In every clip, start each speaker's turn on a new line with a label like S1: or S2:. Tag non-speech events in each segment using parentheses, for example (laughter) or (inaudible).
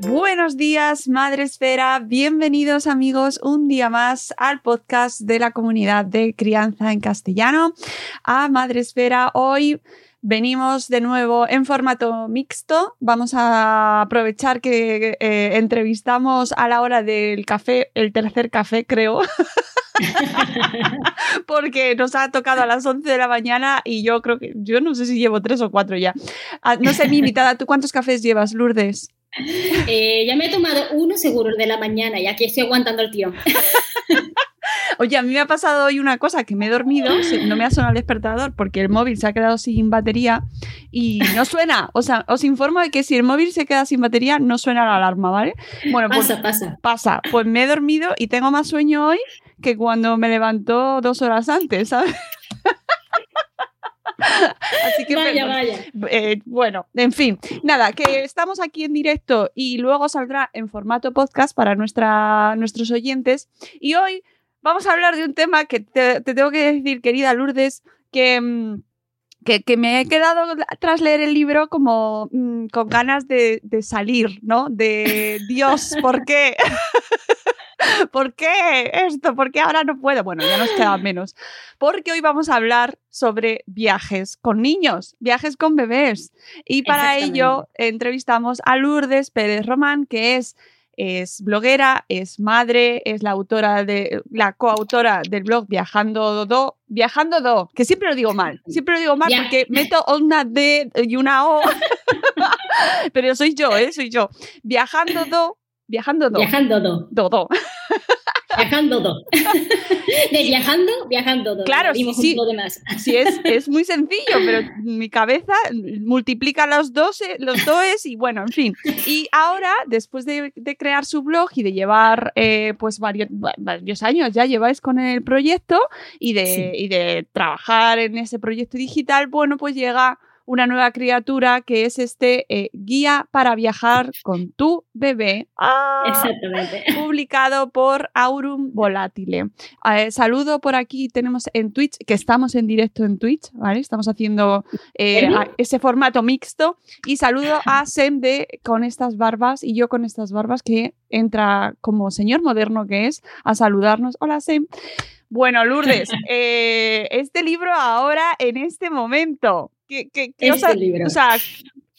S1: Buenos días, Madre Esfera. Bienvenidos, amigos, un día más al podcast de la comunidad de crianza en castellano, a Madre Esfera. Hoy venimos de nuevo en formato mixto. Vamos a aprovechar que eh, entrevistamos a la hora del café, el tercer café, creo. (laughs) Porque nos ha tocado a las 11 de la mañana y yo creo que, yo no sé si llevo tres o cuatro ya. Ah, no sé, mi invitada, ¿tú cuántos cafés llevas, Lourdes?
S2: Eh, ya me he tomado uno seguro el de la mañana y aquí estoy aguantando el tío. (laughs)
S1: Oye, a mí me ha pasado hoy una cosa, que me he dormido, no me ha sonado el despertador porque el móvil se ha quedado sin batería y no suena. O sea, os informo de que si el móvil se queda sin batería, no suena la alarma, ¿vale? Bueno, pues
S2: Pasa, pasa.
S1: pasa. Pues me he dormido y tengo más sueño hoy que cuando me levantó dos horas antes, ¿sabes? (laughs) Así que
S2: Vaya, vaya.
S1: Eh, bueno, en fin, nada, que estamos aquí en directo y luego saldrá en formato podcast para nuestra, nuestros oyentes. Y hoy vamos a hablar de un tema que te, te tengo que decir, querida Lourdes, que, mm, que, que me he quedado tras leer el libro como mm, con ganas de, de salir, ¿no? De Dios, ¿por qué? (laughs) ¿Por qué esto? ¿Por qué ahora no puedo? Bueno, ya nos queda menos. Porque hoy vamos a hablar sobre viajes con niños, viajes con bebés. Y para ello entrevistamos a Lourdes Pérez Román, que es, es bloguera, es madre, es la autora de la coautora del blog Viajando Do, Viajando Do, que siempre lo digo mal, siempre lo digo mal porque meto una D y una O. (laughs) Pero soy yo, ¿eh? Soy yo. Viajando Do, Viajando Do.
S2: Viajando do.
S1: Do, do.
S2: Viajando do. (laughs) De viajando, viajando do.
S1: Claro, sí, sí. es, es muy sencillo, pero mi cabeza multiplica los dos, los does y bueno, en fin. Y ahora, después de, de crear su blog y de llevar eh, pues varios, va- varios años ya lleváis con el proyecto y de,
S2: Sí.
S1: y de trabajar en ese proyecto digital, bueno, pues llega una nueva criatura que es este eh, guía para viajar con tu bebé. ¡Ah!
S2: Exactamente. (laughs)
S1: publicado por Aurum Volatile. Eh, saludo por aquí, tenemos en Twitch, que estamos en directo en Twitch, ¿vale? Estamos haciendo eh, ese formato mixto. Y saludo a (laughs) Sem de con estas barbas y yo con estas barbas que entra como señor moderno que es a saludarnos. Hola Sem. Bueno, Lourdes, (laughs) eh, este libro ahora, en este momento, ¿qué, qué- qué os
S2: Este
S1: ha-
S2: libro.
S1: o sea,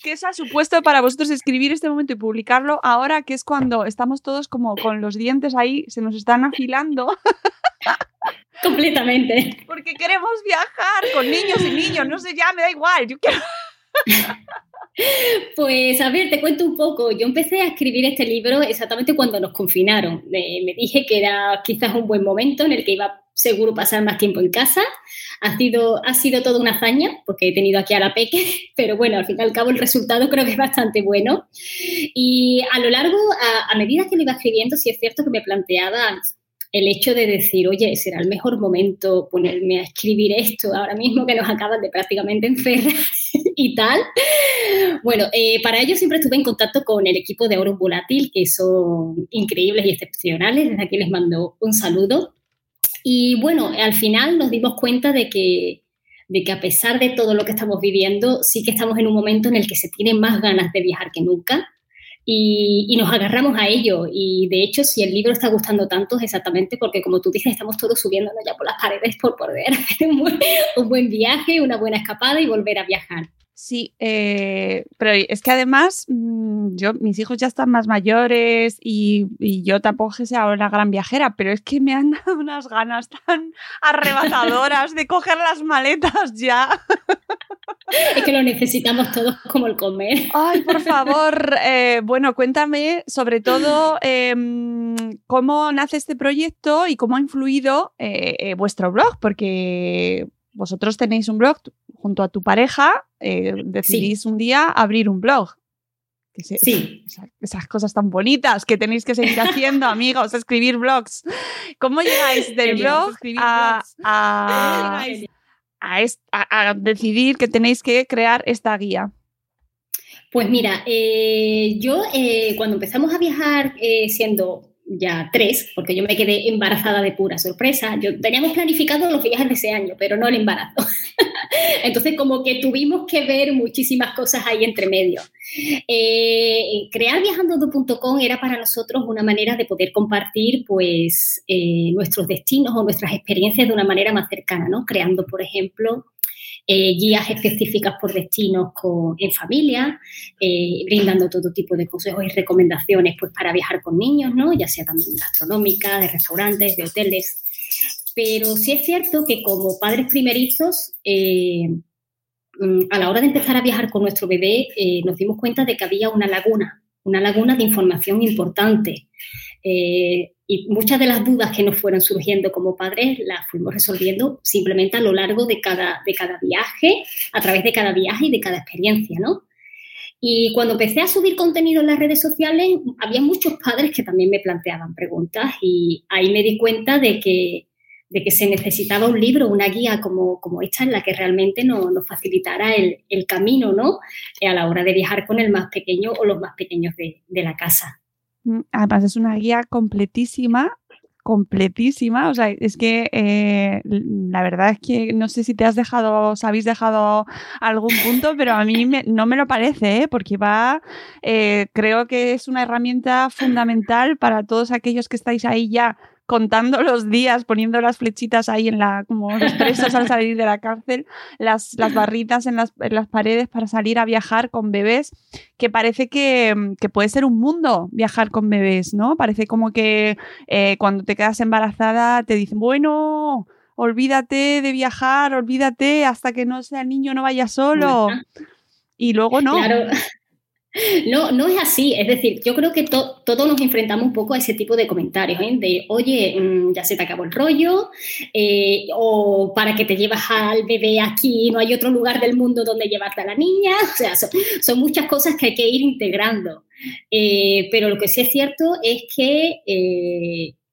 S1: ¿Qué os ha supuesto para vosotros escribir este momento y publicarlo ahora que es cuando estamos todos como con los dientes ahí, se nos están afilando (laughs)
S2: Completamente.
S1: porque queremos viajar con niños y niños? No sé, ya me da igual, yo quiero... (laughs)
S2: Pues a ver, te cuento un poco. Yo empecé a escribir este libro exactamente cuando nos confinaron. Me, me dije que era quizás un buen momento en el que iba seguro pasar más tiempo en casa. Ha sido, ha sido toda una hazaña porque he tenido aquí a la peque, (laughs) pero bueno, al fin y al cabo el resultado creo que es bastante bueno. Y a lo largo, a, medida que lo iba escribiendo, sí es cierto que me planteaba el hecho de decir, oye, será el mejor momento ponerme a escribir esto ahora mismo que nos acaban de prácticamente encerrar (laughs) y tal. Bueno, eh, para ello siempre estuve en contacto con el equipo de Aurum Volátil, que son increíbles y excepcionales. Desde aquí les mando un saludo. Y bueno, al final nos dimos cuenta de que de que a pesar de todo lo que estamos viviendo, sí que estamos en un momento en el que se tiene más ganas de viajar que nunca y, nos agarramos a ello. Y de hecho, si el libro está gustando tanto, es exactamente porque, como tú dices, estamos todos subiéndonos ya por las paredes por poder hacer un buen viaje, una buena escapada y volver a viajar.
S1: Sí, eh, pero es que además mm, yo, mis hijos ya están más mayores y, yo tampoco que sea una gran viajera, pero es que me han (laughs) dado unas ganas tan arrebatadoras de coger las maletas ya. (laughs)
S2: Es que lo necesitamos todos como el comer.
S1: Ay, por (laughs) favor. Eh, bueno, cuéntame sobre todo em, cómo nace este proyecto y cómo ha influido eh, vuestro blog, porque vosotros tenéis un blog junto a tu pareja, eh, decidís un día abrir un blog.
S2: Sí. (laughs)
S1: Esas, cosas tan bonitas que tenéis que seguir haciendo, (laughs) amigos, escribir blogs. ¿Cómo llegáis del blog a, a, decidir que tenéis que crear esta guía?
S2: Pues mira, eh, yo eh, cuando empezamos a viajar siendo ya tres, porque yo me quedé embarazada de pura sorpresa. Yo teníamos planificado los viajes de ese año, pero no el embarazo. (laughs) Entonces, como que tuvimos que ver muchísimas cosas ahí entre medio. Eh, crear viajando.com era para nosotros una manera de poder compartir pues, eh, nuestros destinos o nuestras experiencias de una manera más cercana, ¿no? Creando, por ejemplo, eh, guías específicas por destinos en familia, eh, brindando todo tipo de consejos y recomendaciones pues, para viajar con niños, ¿no? ya sea también gastronómica, de restaurantes, de hoteles. Pero sí es cierto que como padres primerizos, eh, mm, a la hora de empezar a viajar con nuestro bebé, nos dimos cuenta de que había una laguna, una laguna de información importante. Y muchas de las dudas que nos fueron surgiendo como padres las fuimos resolviendo simplemente a lo largo de cada, de cada viaje, a través de cada viaje y de cada experiencia, ¿no? Y cuando empecé a subir contenido en las redes sociales, había muchos padres que también me planteaban preguntas y ahí me di cuenta de que, de que se necesitaba un libro, una guía como, como esta en la que realmente nos, nos facilitara el, el, camino, ¿no? A la hora de viajar con el más pequeño o los más pequeños de, de la casa.
S1: Mm, además es una guía completísima, completísima. O sea, es que eh, la verdad es que no sé si te has dejado, os habéis dejado algún punto, pero a mí no me lo parece, ¿eh? porque va, eh, creo que es una herramienta fundamental para todos aquellos que estáis ahí ya contando los días, poniendo las flechitas ahí en la, como los presos al salir de la cárcel, las, las barritas en las, en las, paredes para salir a viajar con bebés, que parece que, puede ser un mundo viajar con bebés, ¿no? Parece como que eh, cuando te quedas embarazada te dicen, bueno, olvídate de viajar, olvídate hasta que no sea niño, no vaya solo. Y luego no.
S2: No, no es así. Es decir, yo creo que todos nos enfrentamos un poco a ese tipo de comentarios, ¿eh? de, oye, mm, ya se te acabó el rollo, eh, o para que te llevas al bebé aquí, no hay otro lugar del mundo donde llevarte a la niña. (laughs) O sea, son, muchas cosas que hay que ir integrando. Eh, pero lo que sí es cierto es que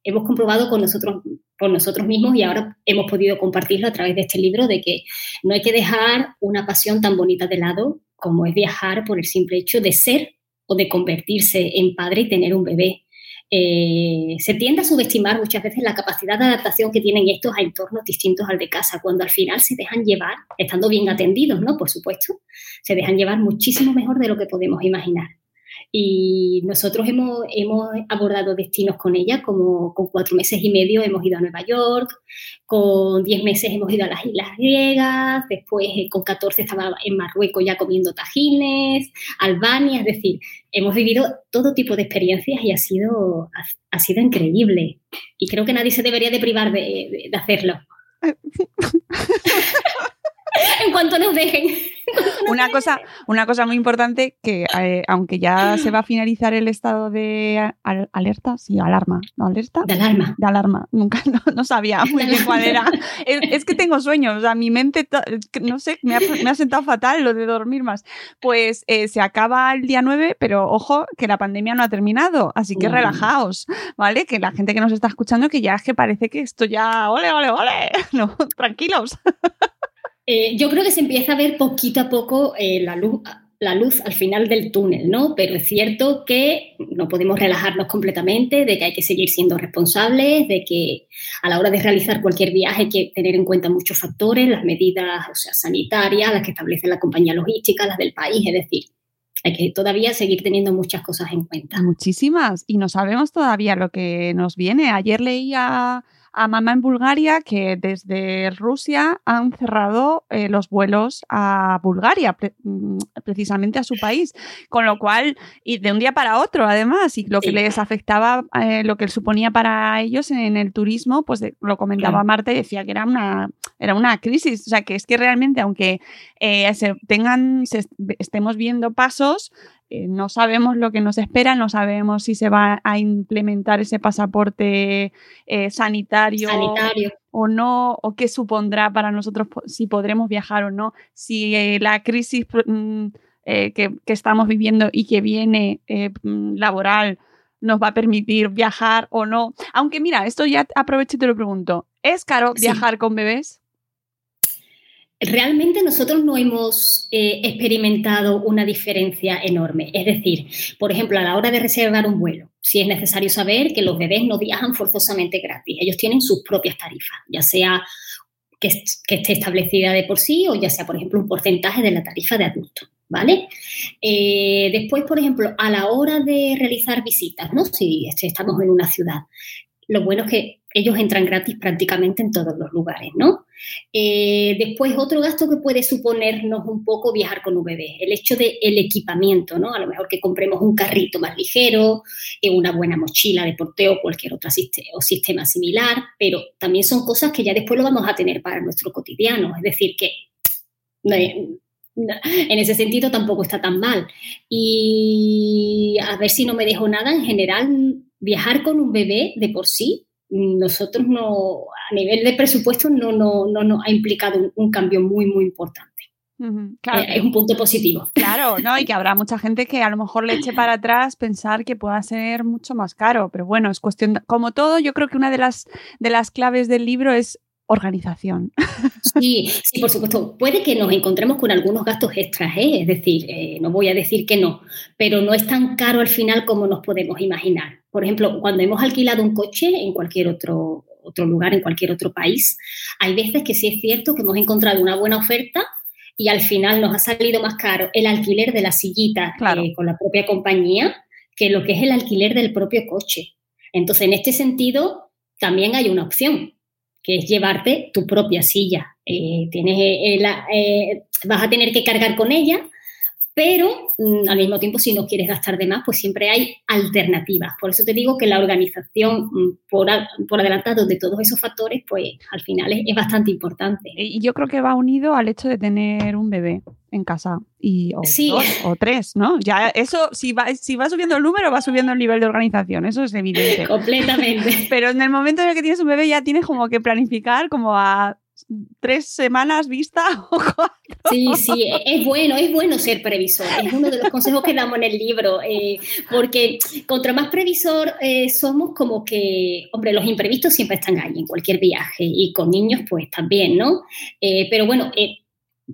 S2: hemos comprobado con nosotros, por nosotros mismos y ahora hemos podido compartirlo a través de este libro de que no hay que dejar una pasión tan bonita de lado como es viajar por el simple hecho de ser o de convertirse en padre y tener un bebé. Eh, se tiende a subestimar muchas veces la capacidad de adaptación que tienen estos a entornos distintos al de casa, cuando al final se dejan llevar, estando bien atendidos, ¿no? Por supuesto, se dejan llevar muchísimo mejor de lo que podemos imaginar. Y nosotros hemos, hemos abordado destinos con ella, como con cuatro meses y medio hemos ido a Nueva York, con diez meses hemos ido a las Islas Griegas, después eh, con 14 estaba en Marruecos ya comiendo tajines, Albania, es decir, hemos vivido todo tipo de experiencias y ha sido, ha, sido increíble. Y creo que nadie se debería de privar de, de hacerlo. (laughs) en cuanto nos dejen.
S1: una, cosa, una cosa muy importante que eh, aunque ya se va a finalizar el estado de alerta, sí, alarma, ¿no? ¿Alerta?
S2: De alarma.
S1: De alarma, nunca, (laughs) no, sabía muy bien cuál era. Es, que tengo sueños, o sea, mi mente, no sé, me ha, sentado fatal lo de dormir más. Pues eh, se acaba el día 9, pero ojo, que la pandemia no ha terminado, así que relajaos, ¿vale? Que la gente que nos está escuchando, que ya es que parece que esto ya, ole, ole, ole, (laughs) no, tranquilos.
S2: Eh, yo creo que se empieza a ver poquito a poco eh, la luz la luz al final del túnel, ¿no? Pero es cierto que no podemos relajarnos completamente, de que hay que seguir siendo responsables, de que a la hora de realizar cualquier viaje hay que tener en cuenta muchos factores, las medidas o sea, sanitarias, las que establece la compañía logística, las del país, es decir, hay que todavía seguir teniendo muchas cosas en cuenta.
S1: Muchísimas. Y no sabemos todavía lo que nos viene. Ayer leía a mamá en Bulgaria que desde Rusia han cerrado eh, los vuelos a Bulgaria, mm, precisamente a su país, con lo cual, y de un día para otro además, y lo que les afectaba, eh, lo que suponía para ellos en el turismo, pues lo comentaba Marta y decía que era una, era una crisis, o sea que es que realmente aunque eh, se tengan, estemos viendo pasos, eh, no sabemos lo que nos espera, no sabemos si se va a implementar ese pasaporte eh, sanitario, o no, o qué supondrá para nosotros si podremos viajar o no, si eh, la crisis mm, que, estamos viviendo y que viene mm, laboral nos va a permitir viajar o no. Aunque mira, esto ya aprovecho y te lo pregunto, ¿es caro viajar con bebés?
S2: Realmente nosotros no hemos eh, experimentado una diferencia enorme. Es decir, por ejemplo, a la hora de reservar un vuelo, si es necesario saber que los bebés no viajan forzosamente gratis. Ellos tienen sus propias tarifas, ya sea que, esté establecida de por sí o ya sea, por ejemplo, un porcentaje de la tarifa de adulto. ¿Vale? Eh, después, por ejemplo, a la hora de realizar visitas, ¿no? Si estamos en una ciudad, lo bueno es que ellos entran gratis prácticamente en todos los lugares, ¿no? Eh, después, otro gasto que puede suponernos un poco viajar con bebé, el hecho del el equipamiento, ¿no? A lo mejor que compremos un carrito más ligero, eh, una buena mochila de porteo o cualquier otro sistema similar, pero también son cosas que ya después lo vamos a tener para nuestro cotidiano, es decir, que en ese sentido tampoco está tan mal. Y a ver si no me dejo nada, en general, viajar con un bebé de por sí nosotros no, a nivel de presupuesto, no, no, no nos ha implicado un, cambio muy, muy importante. Eh, es un punto positivo.
S1: Claro, ¿no? Y que habrá mucha gente que a lo mejor le eche para atrás pensar que pueda ser mucho más caro. Pero bueno, es cuestión, como todo, yo creo que una de las, de las claves del libro es organización. (laughs)
S2: Sí, sí, por supuesto. Puede que nos encontremos con algunos gastos extras, ¿eh? es decir, eh, no voy a decir que no, pero no es tan caro al final como nos podemos imaginar. Por ejemplo, cuando hemos alquilado un coche en cualquier otro, otro lugar, en cualquier otro país, hay veces que sí es cierto que hemos encontrado una buena oferta y al final nos ha salido más caro el alquiler de la sillita eh, con la propia compañía que lo que es el alquiler del propio coche. Entonces, en este sentido, también hay una opción que es llevarte tu propia silla. Eh, tienes, eh, eh, vas a tener que cargar con ella, pero mm, al mismo tiempo, si no quieres gastar de más, pues siempre hay alternativas. Por eso te digo que la organización mm, por, por adelantado de todos esos factores, pues al final es, bastante importante.
S1: Y yo creo que va unido al hecho de tener un bebé en casa y o, dos, o tres, ¿no? Ya eso, si va, si va subiendo el número, va subiendo el nivel de organización, eso es evidente. (laughs)
S2: Completamente.
S1: Pero en el momento en el que tienes un bebé ya tienes como que planificar como a tres semanas vista (laughs) o cuatro.
S2: Sí, sí, es bueno, es bueno ser previsor. Es uno de los consejos que damos en el libro, eh, porque contra más previsor eh, somos como que, hombre, los imprevistos siempre están ahí en cualquier viaje y con niños pues también, ¿no? Eh, pero bueno,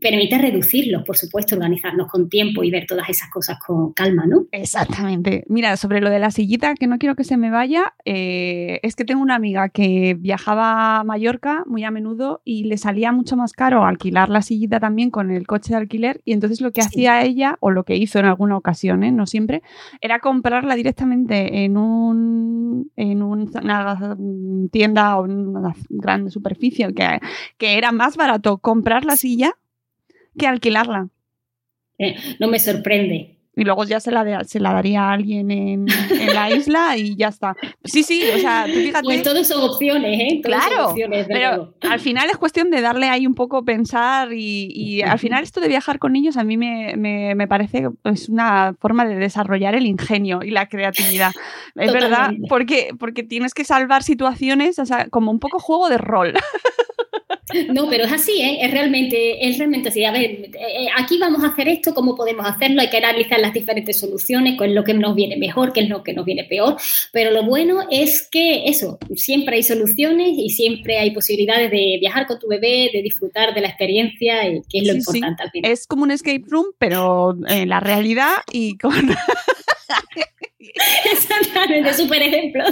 S2: permite reducirlos, por supuesto, organizarnos con tiempo y ver todas esas cosas con calma, ¿no?
S1: Exactamente. Mira, sobre lo de la sillita, que no quiero que se me vaya, eh, es que tengo una amiga que viajaba a Mallorca muy a menudo y le salía mucho más caro alquilar la sillita también con el coche de alquiler y entonces lo que hacía ella, o lo que hizo en alguna ocasión, ¿eh? no siempre, era comprarla directamente en, un, en una tienda o una gran superficie que, que era más barato comprar la silla que alquilarla.
S2: Eh, no me sorprende.
S1: Y luego ya se la, se la daría a alguien en, la (laughs) isla y ya está. Sí, sí, o sea, tú fíjate.
S2: Pues todos son opciones, ¿eh?
S1: claro, pero al final es cuestión de darle ahí un poco pensar y, al final esto de viajar con niños a mí me, me, parece es una forma de desarrollar el ingenio y la creatividad. Es verdad, porque, porque tienes que salvar situaciones, o sea, como un poco juego de rol. (laughs) (laughs)
S2: No, pero es así, ¿eh? es realmente, es realmente así. A ver, eh, eh, aquí vamos a hacer esto, cómo podemos hacerlo, hay que analizar las diferentes soluciones, qué es lo que nos viene mejor, qué es lo que nos viene peor. Pero lo bueno es que eso, siempre hay soluciones y siempre hay posibilidades de viajar con tu bebé, de disfrutar de la experiencia, y que es lo
S1: Sí, sí.
S2: importante al final.
S1: Es como un escape room, pero en la realidad y con... (laughs) (laughs) (laughs)
S2: Exactamente, súper ejemplo.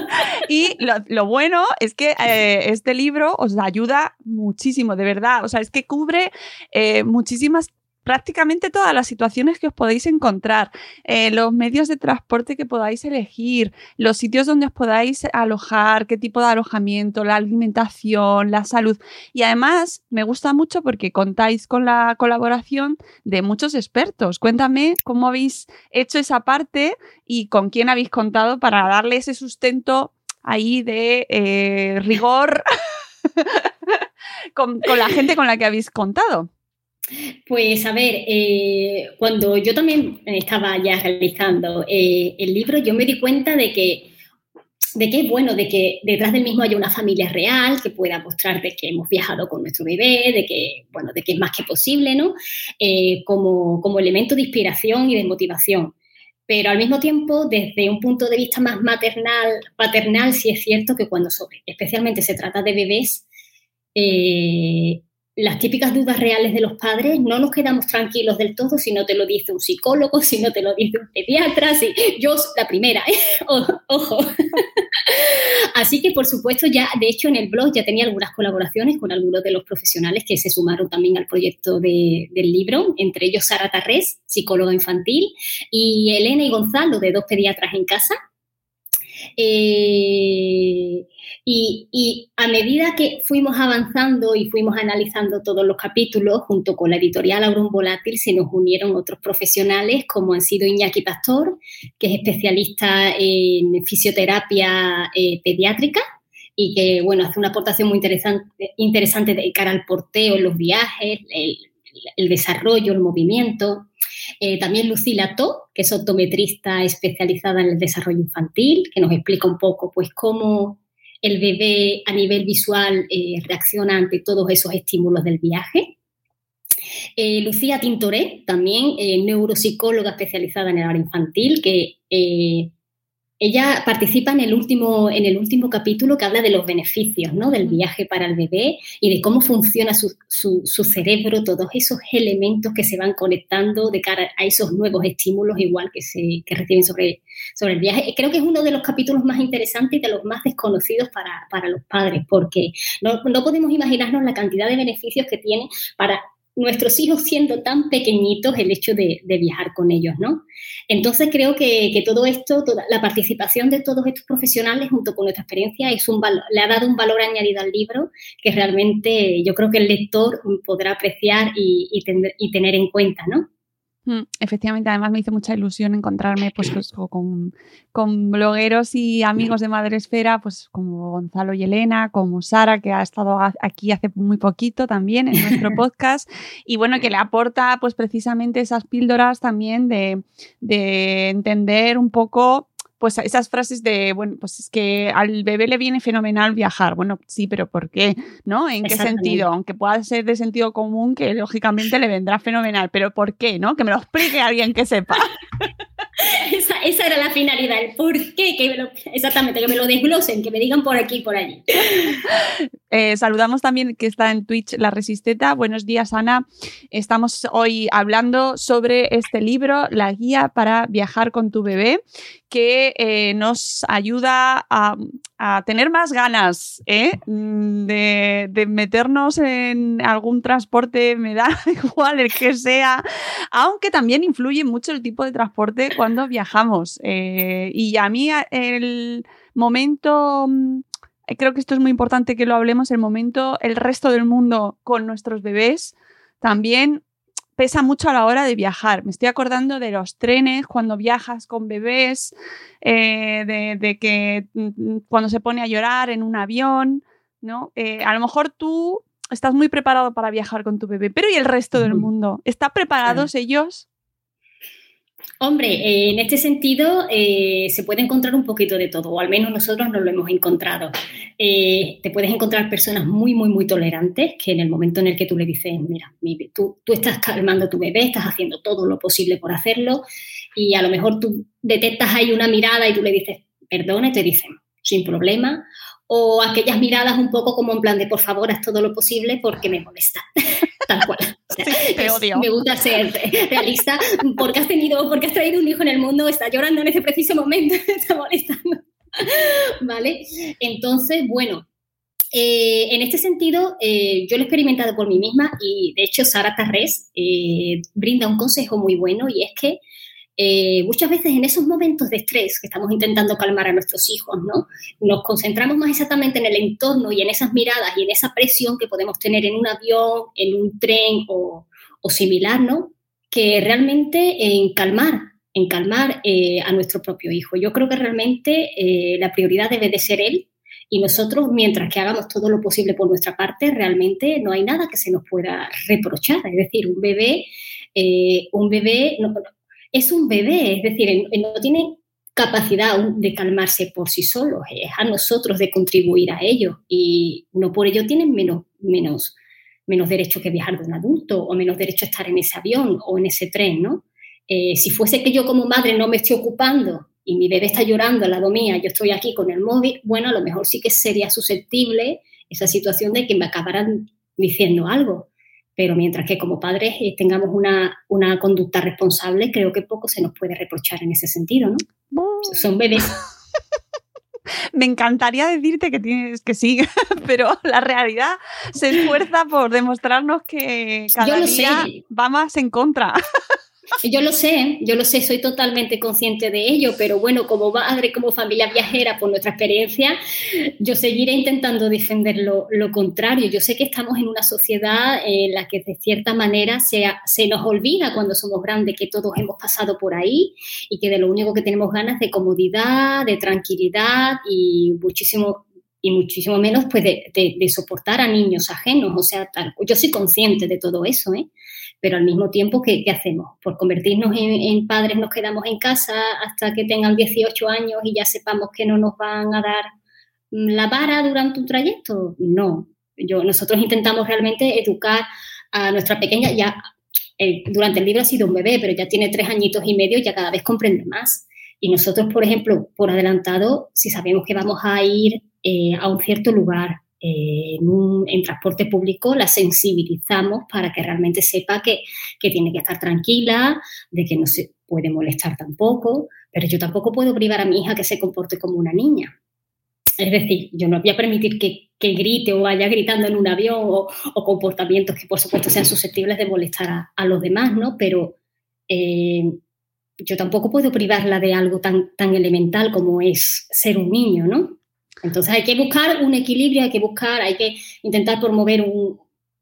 S1: Y lo, bueno es que eh, este libro os ayuda muchísimo, de verdad. O sea, es que cubre eh, muchísimas prácticamente todas las situaciones que os podéis encontrar, eh, los medios de transporte que podáis elegir, los sitios donde os podáis alojar, qué tipo de alojamiento, la alimentación, la salud. Y además me gusta mucho porque contáis con la colaboración de muchos expertos. Cuéntame cómo habéis hecho esa parte y con quién habéis contado para darle ese sustento ahí de eh, rigor (laughs) con, con la gente con la que habéis contado.
S2: Pues a ver, eh, cuando yo también estaba ya realizando eh, el libro, yo me di cuenta de que, de que es bueno, de que detrás del mismo haya una familia real que pueda mostrar de que hemos viajado con nuestro bebé, de que, bueno, de que es más que posible, ¿no? Eh, como, como elemento de inspiración y de motivación. Pero al mismo tiempo, desde un punto de vista más maternal, paternal, sí es cierto que cuando sobre, especialmente se trata de bebés, las típicas dudas reales de los padres, no nos quedamos tranquilos del todo si no te lo dice un psicólogo, si no te lo dice un pediatra, si yo la primera, (laughs) ¿eh? ojo. (laughs) Así que por supuesto ya, de hecho en el blog ya tenía algunas colaboraciones con algunos de los profesionales que se sumaron también al proyecto de, del libro, entre ellos Sara Tarrés, psicóloga infantil, y Elena y Gonzalo, de dos pediatras en casa. Eh, y, y, a medida que fuimos avanzando y fuimos analizando todos los capítulos, junto con la editorial Auron Volátil, se nos unieron otros profesionales, como han sido Iñaki Pastor, que es especialista en fisioterapia eh, pediátrica y que, bueno, hace una aportación muy interesante, interesante de cara al porteo los viajes, el, el desarrollo, el movimiento. Eh, también Lucila To, que es optometrista especializada en el desarrollo infantil, que nos explica un poco pues, cómo el bebé a nivel visual eh, reacciona ante todos esos estímulos del viaje. Eh, Lucía Tintoré, también eh, neuropsicóloga especializada en el área infantil, que ella participa en el, último, en el último capítulo que habla de los beneficios ¿no? del viaje para el bebé y de cómo funciona su, su, su, cerebro, todos esos elementos que se van conectando de cara a esos nuevos estímulos igual que, se, que reciben sobre, sobre el viaje. Creo que es uno de los capítulos más interesantes y de los más desconocidos para, para los padres, porque no, no podemos imaginarnos la cantidad de beneficios que tiene para nuestros hijos siendo tan pequeñitos el hecho de, viajar con ellos, ¿no? Entonces creo que, todo esto, toda la participación de todos estos profesionales junto con nuestra experiencia es un valor, le ha dado un valor añadido al libro que realmente yo creo que el lector podrá apreciar y, y, y tener en cuenta, ¿no?
S1: Efectivamente, además me hizo mucha ilusión encontrarme pues, pues, con, con, blogueros y amigos de Madresfera, pues como Gonzalo y Elena, como Sara, que ha estado aquí hace muy poquito también en nuestro (laughs) podcast, y bueno, que le aporta pues precisamente esas píldoras también de, de entender un poco pues esas frases de, bueno, pues es que al bebé le viene fenomenal viajar. Bueno, sí, pero ¿por qué? ¿No? ¿En qué sentido? Aunque pueda ser de sentido común, que lógicamente le vendrá fenomenal, pero ¿por qué? ¿No? Que me lo explique alguien que sepa. (laughs)
S2: Esa, era la finalidad, el por qué, que exactamente, que me lo desglosen, que me digan por aquí y por allí. (laughs)
S1: Eh, saludamos también que está en Twitch La Resisteta. Buenos días, Ana. Estamos hoy hablando sobre este libro, La Guía para Viajar con tu bebé, que eh, nos ayuda a, tener más ganas ¿eh? de, de, meternos en algún transporte, me da (laughs) igual el que sea, aunque también influye mucho el tipo de transporte cuando viajamos. Eh, y a mí el momento creo que esto es muy importante que lo hablemos, el momento, el resto del mundo con nuestros bebés también pesa mucho a la hora de viajar. Me estoy acordando de los trenes cuando viajas con bebés, eh, de, de, que cuando se pone a llorar en un avión, ¿no? Eh, a lo mejor tú estás muy preparado para viajar con tu bebé, pero ¿y el resto del mundo? ¿Están preparados ellos?
S2: Hombre, eh, en este sentido eh, se puede encontrar un poquito de todo, o al menos nosotros no lo hemos encontrado. Eh, te puedes encontrar personas muy, muy, muy tolerantes que en el momento en el que tú le dices, mira, tú, tú estás calmando a tu bebé, estás haciendo todo lo posible por hacerlo, y a lo mejor tú detectas ahí una mirada y tú le dices, perdona, te dicen, sin problema, o aquellas miradas un poco como en plan de, por favor, haz todo lo posible porque me molesta. (laughs) Tal cual. me gusta ser realista porque has tenido, porque has traído un hijo en el mundo, está llorando en ese preciso momento, (laughs) está molestando. ¿Vale? Entonces, bueno, eh, en este sentido, eh, yo lo he experimentado por mí misma y de hecho Sara Tarrés eh, brinda un consejo muy bueno y es que muchas veces en esos momentos de estrés que estamos intentando calmar a nuestros hijos, ¿no? Nos concentramos más exactamente en el entorno y en esas miradas y en esa presión que podemos tener en un avión, en un tren o, o similar, ¿no? Que realmente en calmar, en calmar eh, a nuestro propio hijo. Yo creo que realmente eh, la prioridad debe de ser él y nosotros, mientras que hagamos todo lo posible por nuestra parte, realmente no hay nada que se nos pueda reprochar. Es decir, un bebé, eh, un bebé es un bebé, es decir, no tiene capacidad de calmarse por sí solo, es a nosotros de contribuir a ello y no por ello tienen menos, menos, menos derecho que viajar de un adulto o menos derecho a estar en ese avión o en ese tren, ¿no? Eh, si fuese que yo como madre no me estoy ocupando y mi bebé está llorando al lado mía, yo estoy aquí con el móvil, bueno, a lo mejor sí que sería susceptible esa situación de que me acabaran diciendo algo. Pero mientras que como padres eh, tengamos una, una, conducta responsable, creo que poco se nos puede reprochar en ese sentido, ¿no? Son bebés. (laughs)
S1: Me encantaría decirte que tienes que sí, (laughs) pero la realidad se esfuerza por demostrarnos que cada día va más en contra.
S2: Yo lo sé, yo lo sé, soy totalmente consciente de ello, pero bueno, como madre, como familia viajera, por nuestra experiencia, yo seguiré intentando defender lo, contrario. Yo sé que estamos en una sociedad en la que de cierta manera se, se nos olvida cuando somos grandes que todos hemos pasado por ahí y que de lo único que tenemos ganas de comodidad, de tranquilidad y muchísimo y muchísimo menos pues de, de, soportar a niños ajenos. O sea, tal, yo soy consciente de todo eso, ¿eh? Pero al mismo tiempo, ¿qué, hacemos? Por convertirnos en, padres nos quedamos en casa hasta que tengan 18 años y ya sepamos que no nos van a dar la vara durante un trayecto. No, yo, nosotros intentamos realmente educar a nuestra pequeña, ya eh, durante el libro ha sido un bebé, pero ya tiene tres añitos y medio ya cada vez comprende más. Y nosotros, por ejemplo, por adelantado, si sabemos que vamos a ir eh, a un cierto lugar eh, en, transporte público la sensibilizamos para que realmente sepa que, tiene que estar tranquila, de que no se puede molestar tampoco, pero yo tampoco puedo privar a mi hija que se comporte como una niña. Es decir, yo no voy a permitir que, grite o vaya gritando en un avión o, comportamientos que por supuesto sean susceptibles de molestar a, los demás, ¿no? Pero eh, yo tampoco puedo privarla de algo tan, tan elemental como es ser un niño, ¿no? Entonces hay que buscar un equilibrio, hay que buscar, hay que intentar promover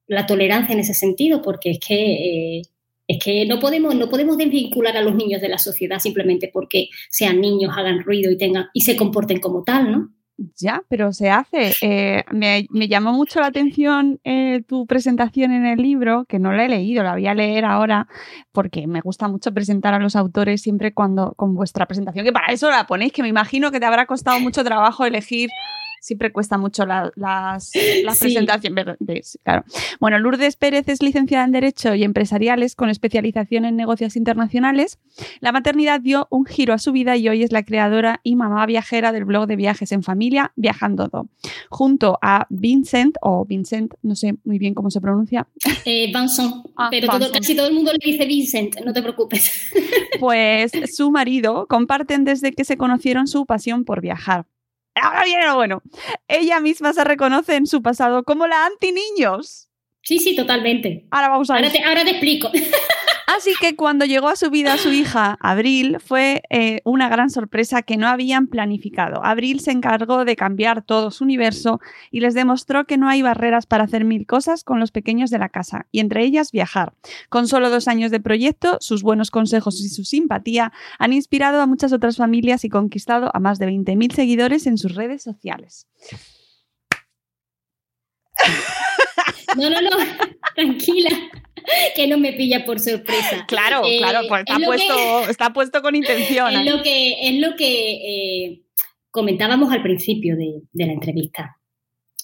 S2: la tolerancia en ese sentido, porque es que, eh, es que no, podemos, no podemos desvincular a los niños de la sociedad simplemente porque sean niños, hagan ruido y, tengan, y se comporten como tal, ¿no?
S1: Ya, pero se hace. Eh, me, llamó mucho la atención eh, tu presentación en el libro, que no la he leído, la voy a leer ahora, porque me gusta mucho presentar a los autores siempre cuando con vuestra presentación, que para eso la ponéis, que me imagino que te habrá costado mucho trabajo elegir siempre cuesta mucho las, (laughs) las presentaciones. Claro. Bueno, Lourdes Pérez es licenciada en Derecho y Empresariales con especialización en negocios internacionales. La maternidad dio un giro a su vida y hoy es la creadora y mamá viajera del blog de viajes en familia Viajando Do. Junto a Vincent, o Vincent, no sé muy bien cómo se pronuncia.
S2: Eh, Vincent, (laughs) ah, pero casi todo el mundo le dice Vincent, no te preocupes.
S1: Pues su marido comparten desde que se conocieron su pasión por viajar ahora viene lo bueno. Ella misma se reconoce en su pasado como la anti-niños.
S2: Sí, sí, totalmente.
S1: Ahora vamos a
S2: ver. ahora te explico. (laughs)
S1: Así que cuando llegó a su vida su hija, Abril, fue eh, una gran sorpresa que no habían planificado. Abril se encargó de cambiar todo su universo y les demostró que no hay barreras para hacer mil cosas con los pequeños de la casa, y entre ellas viajar. Con solo dos años de proyecto, sus buenos consejos y su simpatía han inspirado a muchas otras familias y conquistado a más de 20.000 seguidores en sus redes sociales.
S2: No, no, no, (laughs) tranquila. (laughs) que no me pilla por sorpresa.
S1: Claro,
S2: Eh,
S1: claro, pues está
S2: es
S1: puesto,
S2: que- (laughs)
S1: está puesto con intención.
S2: es
S1: ahí.
S2: lo que, es lo que eh, comentábamos al principio de, de la entrevista.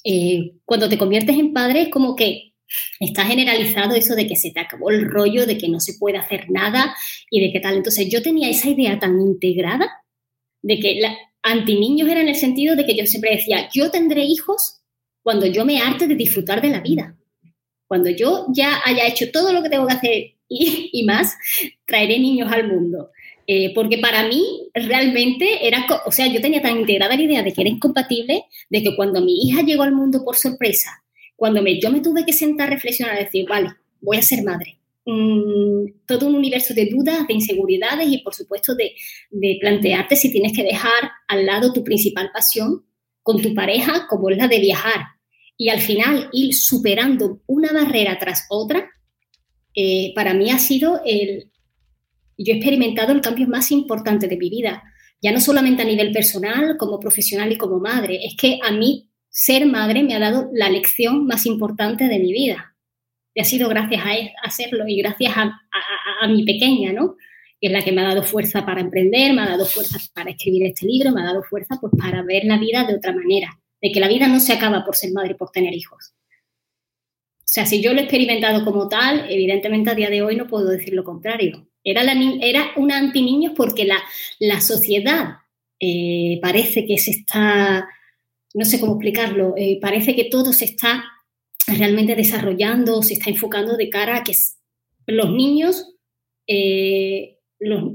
S2: Eh, cuando te conviertes en padre es como que está generalizado eso de que se te acabó el rollo, de que no se puede hacer nada y de qué tal. Entonces yo tenía esa idea tan integrada de que la, anti-niños era en el sentido de que yo siempre decía, yo tendré hijos cuando yo me harte de disfrutar de la vida. Cuando yo ya haya hecho todo lo que tengo que hacer y, más, traeré niños al mundo. Eh, porque para mí realmente era, o sea, yo tenía tan integrada la idea de que era incompatible, de que cuando mi hija llegó al mundo por sorpresa, cuando me, yo me tuve que sentar a reflexionar, decir, vale, voy a ser madre. Mm, todo un universo de dudas, de inseguridades y por supuesto de, de plantearte si tienes que dejar al lado tu principal pasión con tu pareja, como es la de viajar. Y al final ir superando una barrera tras otra, eh, para mí ha sido el, yo he experimentado el cambio más importante de mi vida, ya no solamente a nivel personal, como profesional y como madre, es que a mí ser madre me ha dado la lección más importante de mi vida. Y ha sido gracias a e- hacerlo y gracias a mi pequeña, ¿no? Que es la que me ha dado fuerza para emprender, me ha dado fuerza para escribir este libro, me ha dado fuerza pues, para ver la vida de otra manera, de que la vida no se acaba por ser madre y por tener hijos. O sea, si yo lo he experimentado como tal, evidentemente a día de hoy no puedo decir lo contrario. Era, era una anti-niños porque la, la sociedad eh, parece que se está, no sé cómo explicarlo, eh, parece que todo se está realmente desarrollando, se está enfocando de cara a que los niños, eh,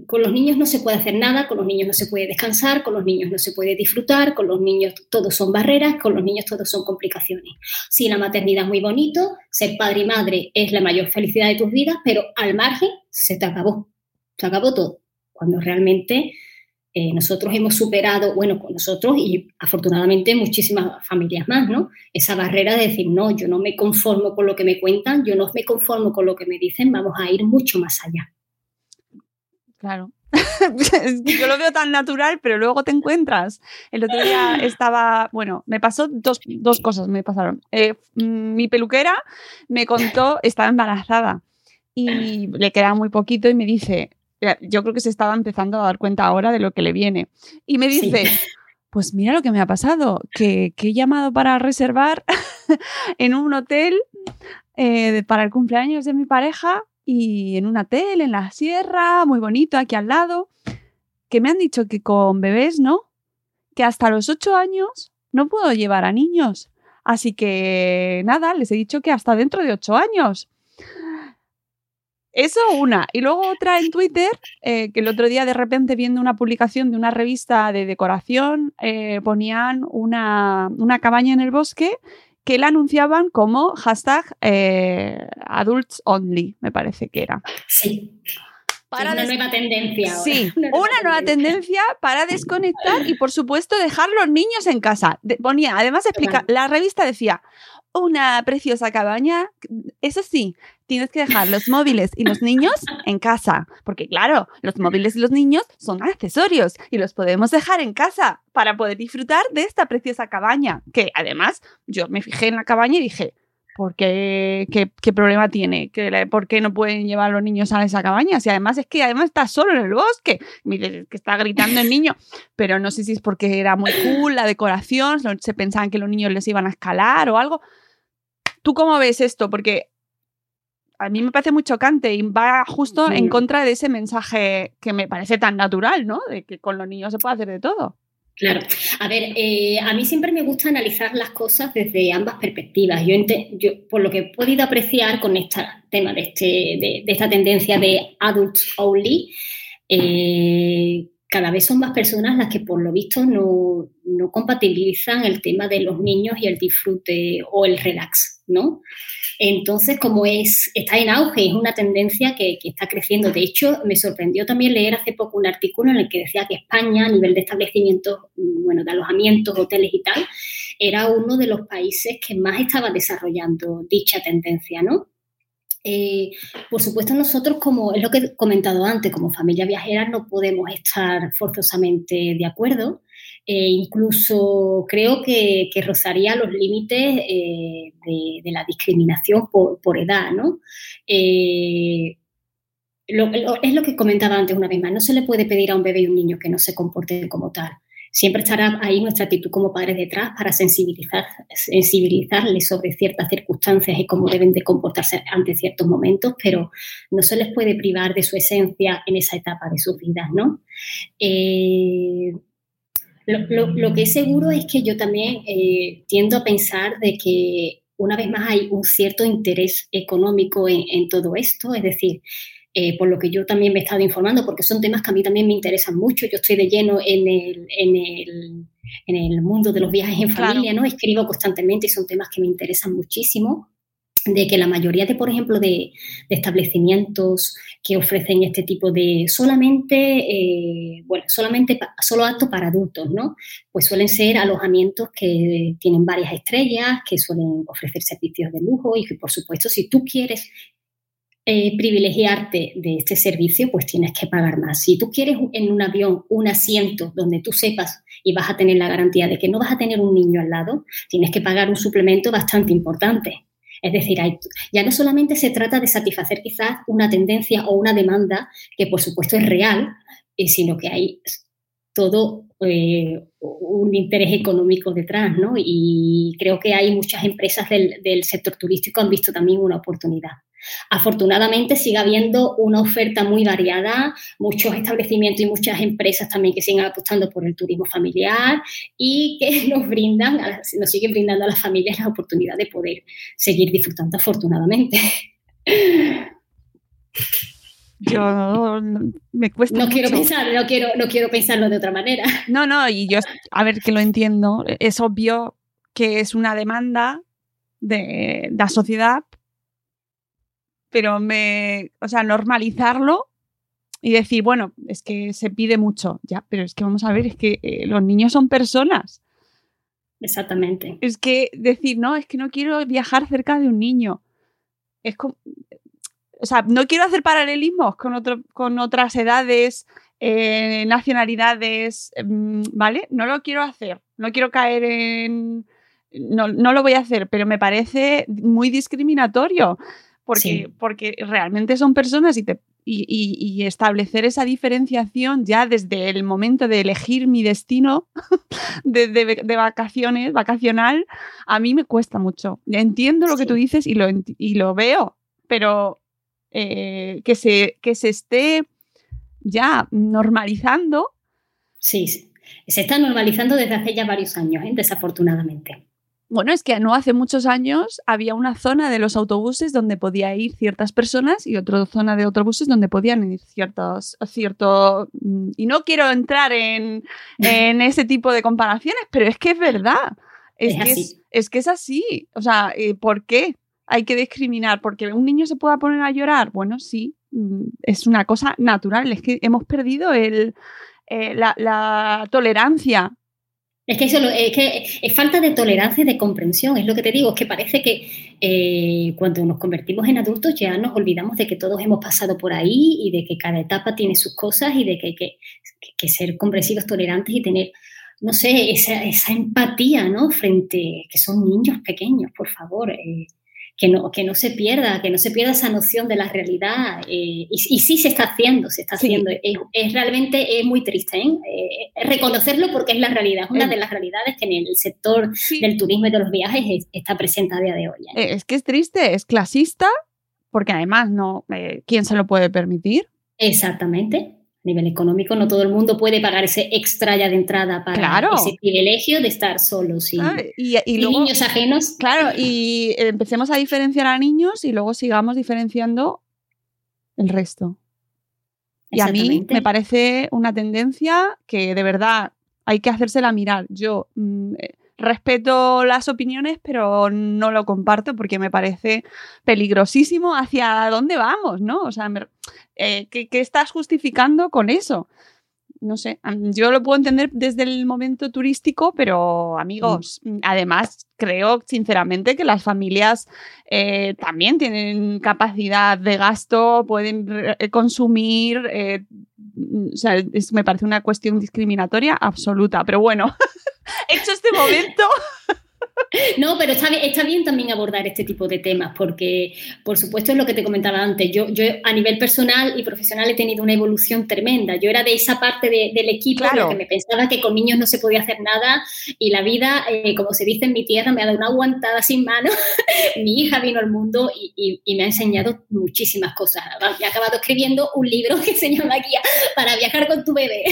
S2: con los niños no se puede hacer nada, con los niños no se puede descansar, con los niños no se puede disfrutar, con los niños todos son barreras, con los niños todos son complicaciones. Sí, la maternidad es muy bonito, ser padre y madre es la mayor felicidad de tus vidas, pero al margen se te acabó, se acabó todo. Cuando realmente eh, nosotros hemos superado, bueno, con nosotros y afortunadamente muchísimas familias más, ¿no? Esa barrera de decir, no, yo no me conformo con lo que me cuentan, yo no me conformo con lo que me dicen, vamos a ir mucho más allá.
S1: Claro. (laughs) Yo lo veo tan natural, pero luego te encuentras. El otro día (laughs) estaba, bueno, me pasó dos, dos cosas, me pasaron. Eh, mm, mi peluquera me contó, estaba embarazada y le queda muy poquito y me dice, ya, yo creo que se estaba empezando a dar cuenta ahora de lo que le viene. Y me
S2: Sí.
S1: dice, pues mira lo que me ha pasado, que, que he llamado para reservar (laughs) en un hotel eh, para el cumpleaños de mi pareja y en un hotel en la sierra, muy bonito, aquí al lado, que me han dicho que con bebés no, que hasta los ocho años no puedo llevar a niños. Así que nada, les he dicho que hasta dentro de ocho años. Eso una. Y luego otra en Twitter, eh, que el otro día de repente viendo una publicación de una revista de decoración, eh, ponían una, una cabaña en el bosque que la anunciaban como hashtag eh, adults only, me parece que era.
S2: Sí.
S1: Para
S2: una nueva tendencia. ahora,
S1: Sí, (laughs) una nueva tendencia para desconectar y por supuesto dejar los niños en casa. De- ponía, además explica, la revista decía, una preciosa cabaña, eso sí, tienes que dejar los móviles y los niños en casa, porque claro, los móviles y los niños son accesorios y los podemos dejar en casa para poder disfrutar de esta preciosa cabaña, que además yo me fijé en la cabaña y dije, ¿por qué, qué, qué problema tiene? ¿Que le- ¿Por qué no pueden llevar a los niños a esa cabaña? Si además es que además está solo en el bosque. Que está gritando el niño, pero no sé si es porque era muy cool la decoración, se pensaban que los niños les iban a escalar o algo. ¿Tú cómo ves esto? Porque a mí me parece muy chocante y va justo
S2: Sí.
S1: en contra de ese mensaje que me parece tan natural, ¿no? De que con los niños se puede hacer de todo.
S2: Claro. A ver, eh, a mí siempre me gusta analizar las cosas desde ambas perspectivas. Yo, yo, por lo que he podido apreciar con este tema de, este, de, de esta tendencia de adults only, eh, cada vez son más personas las que por lo visto no, no compatibilizan el tema de los niños y el disfrute o el relax, ¿no? Entonces, como es, está en auge, es una tendencia que, que está creciendo. De hecho, me sorprendió también leer hace poco un artículo en el que decía que España, a nivel de establecimientos, mm, bueno, de alojamientos, hoteles y tal, era uno de los países que más estaba desarrollando dicha tendencia, ¿no? Eh, por supuesto, nosotros, como es lo que he comentado antes, como familia viajera, no podemos estar forzosamente de acuerdo. E incluso creo que, rozaría los límites eh, de, la discriminación por, edad, ¿no? Eh, es lo que comentaba antes una vez más, no se le puede pedir a un bebé y un niño que no se comporte como tal. Siempre estará ahí nuestra actitud como padres detrás para sensibilizar, sensibilizarles sobre ciertas circunstancias y cómo deben de comportarse ante ciertos momentos, pero no se les puede privar de su esencia en esa etapa de sus vidas, ¿no? Eh, lo, que es seguro es que yo también eh, tiendo a pensar de que una vez más hay un cierto interés económico en todo esto, es decir, eh, por lo que yo también me he estado informando, porque son temas que a mí también me interesan mucho. Yo estoy de lleno en el, en el, en el mundo de los viajes en familia, ¿no? Escribo constantemente y son temas que me interesan muchísimo de que la mayoría de, por ejemplo, de, establecimientos que ofrecen este tipo de solamente, eh, bueno, solamente, solo apto para adultos, ¿no? Pues suelen ser alojamientos que tienen varias estrellas, que suelen ofrecer servicios de lujo y que, por supuesto, si tú quieres eh, privilegiarte de este servicio, pues tienes que pagar más. Si tú quieres en un avión un asiento donde tú sepas y vas a tener la garantía de que no vas a tener un niño al lado, tienes que pagar un suplemento bastante importante. Es decir, ya no solamente se trata de satisfacer quizás una tendencia o una demanda que por supuesto es real, eh, sino que hay todo eh, un interés económico detrás, ¿no? Y creo que hay muchas empresas del, del sector turístico han visto también una oportunidad. Afortunadamente sigue habiendo una oferta muy variada, muchos establecimientos y muchas empresas también que siguen apostando por el turismo familiar y que (laughs) nos brindan, nos siguen brindando a las familias la oportunidad de poder seguir disfrutando afortunadamente.
S1: Yo me cuesta.
S2: No quiero pensar, no quiero, no quiero pensarlo de otra manera.
S1: No, no, y yo, a ver que lo entiendo. Es obvio que es una demanda de la sociedad pero me, o sea, normalizarlo y decir, bueno, es que se pide mucho, ya, pero es que vamos a ver, es que eh, los niños son personas.
S2: Exactamente.
S1: Es que decir, no, es que no quiero viajar cerca de un niño. Es como, o sea, no quiero hacer paralelismos con, otro, con otras edades, eh, nacionalidades, mm, ¿vale? No lo quiero hacer, no quiero caer en... No, no lo voy a hacer, pero me parece muy discriminatorio porque, porque realmente son personas y, te, y, establecer esa diferenciación ya desde el momento de elegir mi destino (laughs) de, vacaciones, vacacional, a mí me cuesta mucho. Entiendo lo que tú dices y lo, y lo veo, pero eh, que, se, que se esté ya normalizando.
S2: Sí, se está normalizando desde hace ya varios años, ¿eh? desafortunadamente.
S1: Bueno, es que no hace muchos años había una zona de los autobuses donde podía ir ciertas personas y otra zona de autobuses donde podían ir ciertos, cierto, mm, y no quiero entrar en, (laughs) ese tipo de comparaciones, pero es que es verdad. Es, que es, que es así. O sea, eh, ¿por qué hay que discriminar? ¿Porque un niño se pueda poner a llorar? Bueno, sí, mm, es una cosa natural. Es que hemos perdido el, eh, la, la tolerancia
S2: es que eso es que es falta de tolerancia y de comprensión, es lo que te digo, es que parece que eh, cuando nos convertimos en adultos ya nos olvidamos de que todos hemos pasado por ahí y de que cada etapa tiene sus cosas y de que hay que, ser comprensivos, tolerantes y tener, no sé, esa, esa empatía, ¿no? Frente, que son niños pequeños, por favor. Eh, que no, que no se pierda, que no se pierda esa noción de la realidad. Eh, y, sí se está haciendo, se está haciendo. Es, realmente es muy triste ¿eh? ¿eh? reconocerlo porque es la realidad, es una de las realidades que en el sector del turismo y de los viajes está presente a día de hoy.
S1: ¿eh? Es que es triste, es clasista, porque además no, ¿quién se lo puede permitir?
S2: Exactamente a nivel económico, no todo el mundo puede pagar ese extra ya de entrada para ese privilegio de estar solos y, y, niños ajenos.
S1: Claro, y empecemos a diferenciar a niños y luego sigamos diferenciando el resto. Y a mí me parece una tendencia que de verdad hay que hacérsela mirar. Yo mm, respeto las opiniones, pero no lo comparto porque me parece peligrosísimo hacia dónde vamos, ¿no? O sea, eh, ¿qué, estás justificando con eso? no sé, yo lo puedo entender desde el momento turístico, pero amigos,
S2: Mm.
S1: además creo sinceramente que las familias eh, también tienen capacidad de gasto, pueden eh, consumir, eh, o sea, es- me parece una cuestión discriminatoria absoluta, pero bueno, (laughs) (laughs) hecho este momento, (laughs)
S2: No, pero está bien, está bien también abordar este tipo de temas, porque, por supuesto, es lo que te comentaba antes. Yo, yo a nivel personal y profesional he tenido una evolución tremenda. Yo era de esa parte de- del equipo en
S1: Claro.
S2: la que me pensaba que con niños no se podía hacer nada y la vida, eh, como se dice en mi tierra, me ha dado una aguantada sin mano. (laughs) mi hija vino al mundo y, y- y me ha enseñado muchísimas cosas. Ha acabado escribiendo un libro que se llama Guía para viajar con tu bebé.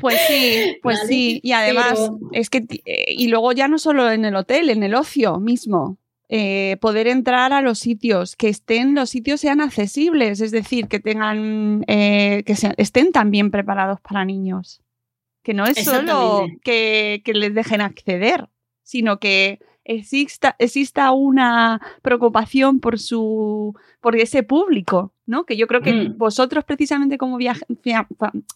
S1: Pues sí, pues
S2: Vale,
S1: sí, y además
S2: pero-
S1: es que, eh, y luego ya no solo en el hotel, en el ocio mismo. eh, poder entrar a los sitios, que estén, los sitios sean accesibles, es decir, que tengan, eh, que estén también preparados para niños. Que no es solo que, que les dejen acceder, sino que exista, exista una preocupación por su, por ese público, ¿no? Que yo creo que
S2: Mm.
S1: vosotros precisamente como, viaje-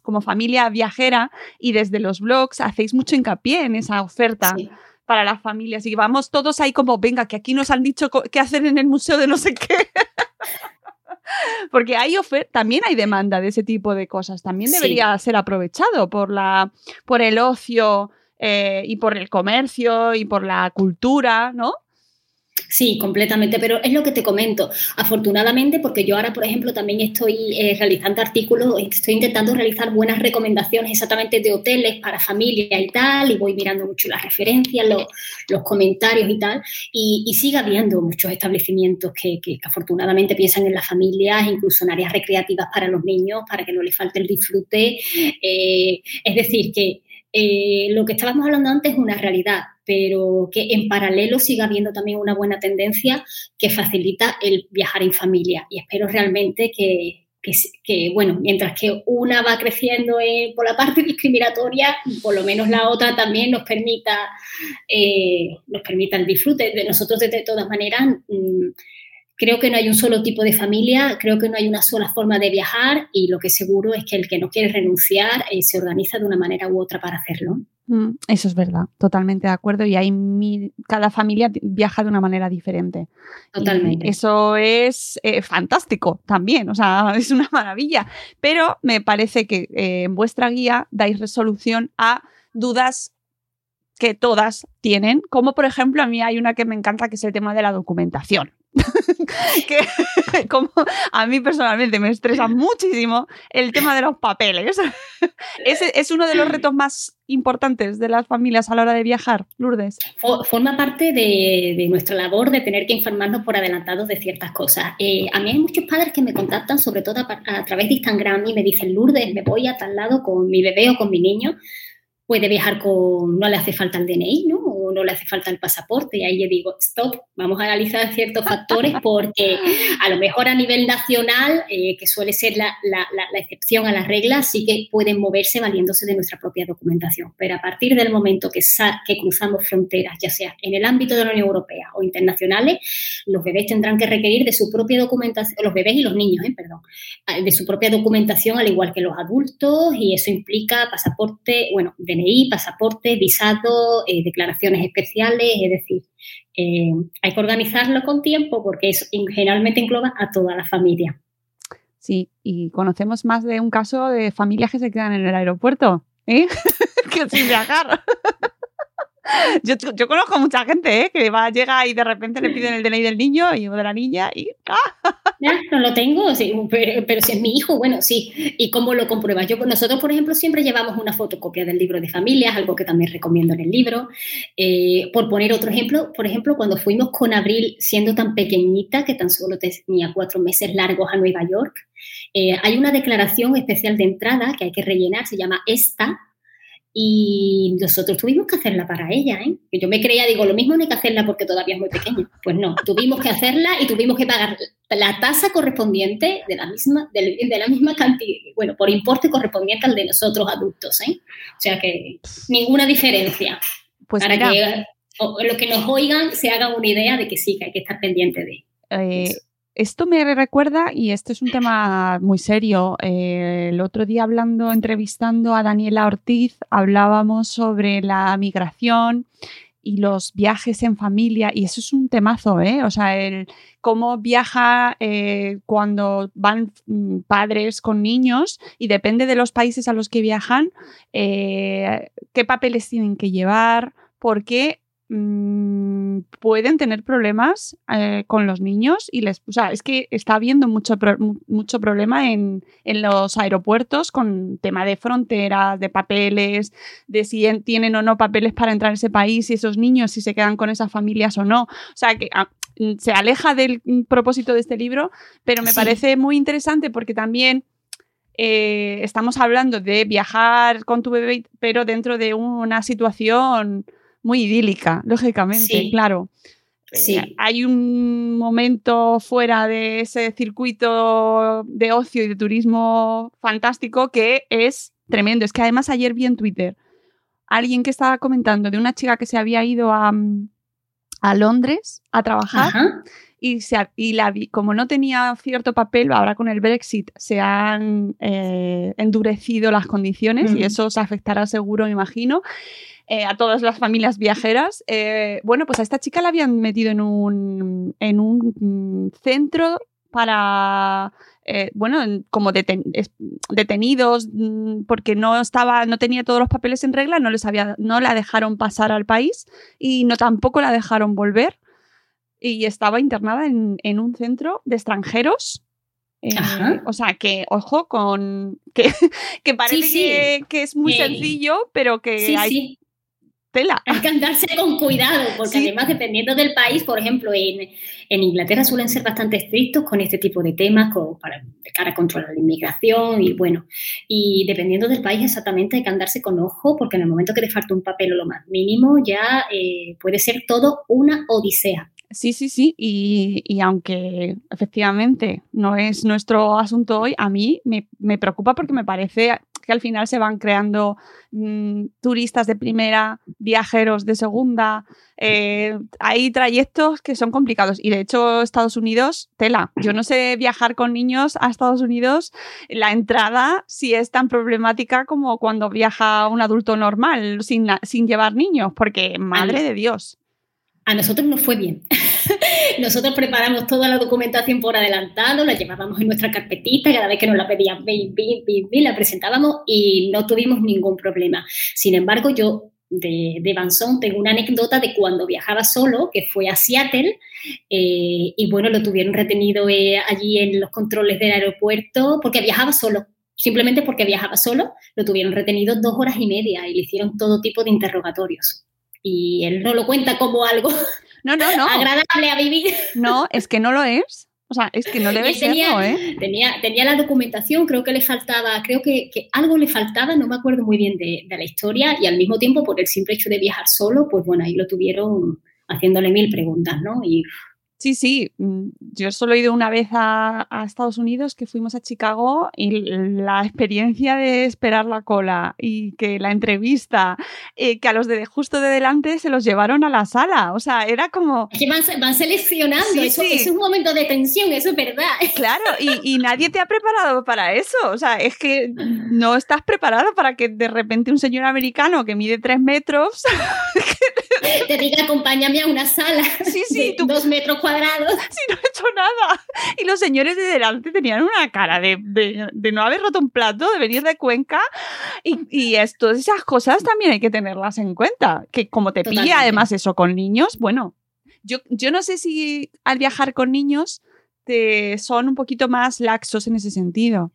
S1: como familia viajera y desde los blogs hacéis mucho hincapié en esa oferta
S2: Sí.
S1: para las familias y vamos todos ahí como, venga, que aquí nos han dicho qué hacer en el museo de no sé qué. (laughs) Porque hay también hay demanda de ese tipo de cosas. También
S2: Sí.
S1: debería ser aprovechado por, la, por el ocio eh, y por el comercio y por la cultura, ¿no?
S2: Sí, completamente, pero es lo que te comento. Afortunadamente, porque yo ahora, por ejemplo, también estoy eh, realizando artículos, estoy intentando realizar buenas recomendaciones exactamente de hoteles para familia y tal, y voy mirando mucho las referencias, los, comentarios y tal, y, sigue habiendo muchos establecimientos que, que afortunadamente piensan en las familias, incluso en áreas recreativas para los niños, para que no les falte el disfrute. Eh, es decir, que eh, lo que estábamos hablando antes es una realidad, pero que en paralelo siga habiendo también una buena tendencia que facilita el viajar en familia. Y espero realmente que, que, bueno, mientras que una va creciendo eh, por la parte (laughs) discriminatoria, por lo menos la otra también nos permita, eh, nos permita el disfrute. De nosotros, de, todas maneras, mmm, creo que no hay un solo tipo de familia, creo que no hay una sola forma de viajar y lo que seguro es que el que no quiere renunciar eh, se organiza de una manera u otra para hacerlo.
S1: Mm, Eso es verdad, totalmente de acuerdo. Y hay mil- cada familia viaja de una manera diferente.
S2: Totalmente.
S1: Y eso es eh, fantástico también, o sea, (laughs) es una maravilla. Pero me parece que eh, en vuestra guía dais resolución a dudas que todas tienen, como por ejemplo a mí hay una que me encanta que es el tema de la documentación. (laughs) que (laughs) como a mí personalmente me estresa muchísimo el tema de los papeles. (laughs) Ese es uno de los retos más importantes de las familias a la hora de viajar, Lourdes.
S2: Forma parte de, de nuestra labor de tener que informarnos por adelantado de ciertas cosas. Eh, a mí hay muchos padres que me contactan, sobre todo a través de Instagram, y me dicen, Lourdes, me voy a tal lado con mi bebé o con mi niño puede viajar con, no le hace falta el DNI, ¿no? No le hace falta el pasaporte. Y ahí yo digo, stop, vamos a analizar ciertos factores porque a lo mejor a nivel nacional, eh, que suele ser la, la, excepción a la regla, sí que pueden moverse valiéndose de nuestra propia documentación. Pero a partir del momento que, que cruzamos fronteras, ya sea en el ámbito de la Unión Europea o internacionales, los bebés tendrán que requerir de su propia documentación, los bebés y los niños, eh, perdón, de su propia documentación, al igual que los adultos, y eso implica pasaporte, bueno, DNI, pasaporte, visado, eh, declaraciones especiales, es decir, eh, hay que organizarlo con tiempo porque eso generalmente engloba a toda la familia.
S1: Sí, y conocemos más de un caso de familias que se quedan en el aeropuerto, ¿eh? (laughs) que sin viajar. Yo, yo, conozco mucha gente ¿eh? que va, llega y de repente le piden el DNI del niño y, de la niña y ¡ah!
S2: No lo tengo, pero, si es mi hijo, bueno, sí. ¿Y cómo lo compruebas? Yo, nosotros, por ejemplo, siempre llevamos una fotocopia del libro de familias, algo que también recomiendo en el libro. Eh, por poner otro ejemplo, por ejemplo, cuando fuimos con Abril siendo tan pequeñita, que tan solo tenía cuatro meses largos a Nueva York, eh, hay una declaración especial de entrada que hay que rellenar, se llama ESTA, y nosotros tuvimos que hacerla para ella, ¿eh? Que yo me creía, digo, lo mismo no hay que hacerla porque todavía es muy pequeña. Pues no, tuvimos que hacerla y tuvimos que pagar la tasa correspondiente de la misma, de, de la misma cantidad, bueno, por importe correspondiente al de nosotros adultos, ¿eh? O sea que ninguna diferencia.
S1: Pues
S2: para
S1: mira,
S2: que o, los que nos oigan se hagan una idea de que sí, que hay que estar pendiente de
S1: eh, esto me recuerda, y esto es un tema muy serio, eh, el otro día hablando, entrevistando a Daniela Ortiz, hablábamos sobre la migración y los viajes en familia, y eso es un temazo, ¿eh? O sea, el cómo viaja eh, cuando van mm, padres con niños y depende de los países a los que viajan, eh, qué papeles tienen que llevar, porque mm, pueden tener problemas eh, con los niños y les, o sea, es que está habiendo mucho, pro- mucho problema en, en los aeropuertos con tema de fronteras, de papeles, de si en- tienen o no papeles para entrar a ese país y esos niños si se quedan con esas familias o no. O sea, que ah, se aleja del propósito de este libro, pero me
S2: Sí.
S1: parece muy interesante porque también eh, estamos hablando de viajar con tu bebé, pero dentro de una situación muy idílica, lógicamente,
S2: Sí.
S1: claro.
S2: Sí.
S1: Eh, hay un momento fuera de ese circuito de ocio y de turismo fantástico que es tremendo. Es que además ayer vi en Twitter alguien que estaba comentando de una chica que se había ido a, mm, a Londres a trabajar
S2: Ajá.
S1: Y, se y la como no tenía cierto papel, ahora con el Brexit se han eh, endurecido las condiciones y eso se afectará seguro, me imagino, eh, a todas las familias viajeras. Eh, bueno, pues a esta chica la habían metido en un, en un centro para, eh, bueno, en- como deten- detenidos mm, porque no estaba, no tenía todos los papeles en regla, no les había, no la dejaron pasar al país y no tampoco la dejaron volver y estaba internada en, en un centro de extranjeros. Eh, o sea, que, ojo, con (laughs) que, que parece
S2: sí.
S1: Que, que es muy sencillo, pero que hay
S2: sí.
S1: tela.
S2: Hay que andarse con cuidado, porque además, dependiendo del país, por ejemplo, en, en Inglaterra suelen ser bastante estrictos con este tipo de temas, con- para, de cara a controlar la inmigración y bueno, y dependiendo del país exactamente hay que andarse con ojo, porque en el momento que te falta un papel o lo más mínimo, ya eh, puede ser todo una odisea.
S1: Sí, sí, sí. Y, y aunque efectivamente no es nuestro asunto hoy, a mí me, me preocupa porque me parece que al final se van creando mm, turistas de primera, viajeros de segunda. eh, hay trayectos que son complicados. Y de hecho, Estados Unidos, tela. Yo no sé viajar con niños a Estados Unidos, la entrada si es tan problemática como cuando viaja un adulto normal sin, sin llevar niños, porque madre de Dios.
S2: A nosotros nos fue bien. (laughs) Nosotros preparamos toda la documentación por adelantado, la llevábamos en nuestra carpetita, cada vez que nos la pedían, la presentábamos y no tuvimos ningún problema. Sin embargo, yo de, de Banzón tengo una anécdota de cuando viajaba solo, que fue a Seattle, eh, y bueno, lo tuvieron retenido eh, allí en los controles del aeropuerto porque viajaba solo. Simplemente porque viajaba solo, lo tuvieron retenido dos horas y media y le hicieron todo tipo de interrogatorios. Y él no lo cuenta como algo (laughs)
S1: No, no, no.
S2: agradable a vivir.
S1: No, es que no lo es. O sea, es que no (laughs) debe
S2: tenía,
S1: serlo, ¿eh?
S2: tenía, tenía la documentación, creo que le faltaba, creo que, que algo le faltaba, no me acuerdo muy bien de, de la historia, y al mismo tiempo, por el simple hecho de viajar solo, pues bueno, ahí lo tuvieron haciéndole mil preguntas, ¿no? Y
S1: Sí, sí. mm, Yo solo he ido una vez a, a Estados Unidos, que fuimos a Chicago, y la experiencia de esperar la cola y que la entrevista, eh, que a los de justo de delante se los llevaron a la sala. O sea, era como.
S2: es que van, van seleccionando,
S1: Sí,
S2: eso,
S1: sí.
S2: eso es un momento de tensión, eso es verdad. (laughs)
S1: Claro, y, y nadie te ha preparado para eso. O sea, es que no estás preparado para que de repente un señor americano que mide tres metros (laughs)
S2: Te diga, acompáñame a una sala
S1: Sí, sí,
S2: de
S1: tú-
S2: dos metros cuadrados. (laughs)
S1: si no he hecho nada. Y los señores de delante tenían una cara de, de- de no haber roto un plato, de venir de Cuenca. Y, y esto, esas cosas también hay que tenerlas en cuenta. Que como te pilla
S2: Totalmente.
S1: además eso con niños, bueno, yo, yo no sé si al viajar con niños te son un poquito más laxos en ese sentido.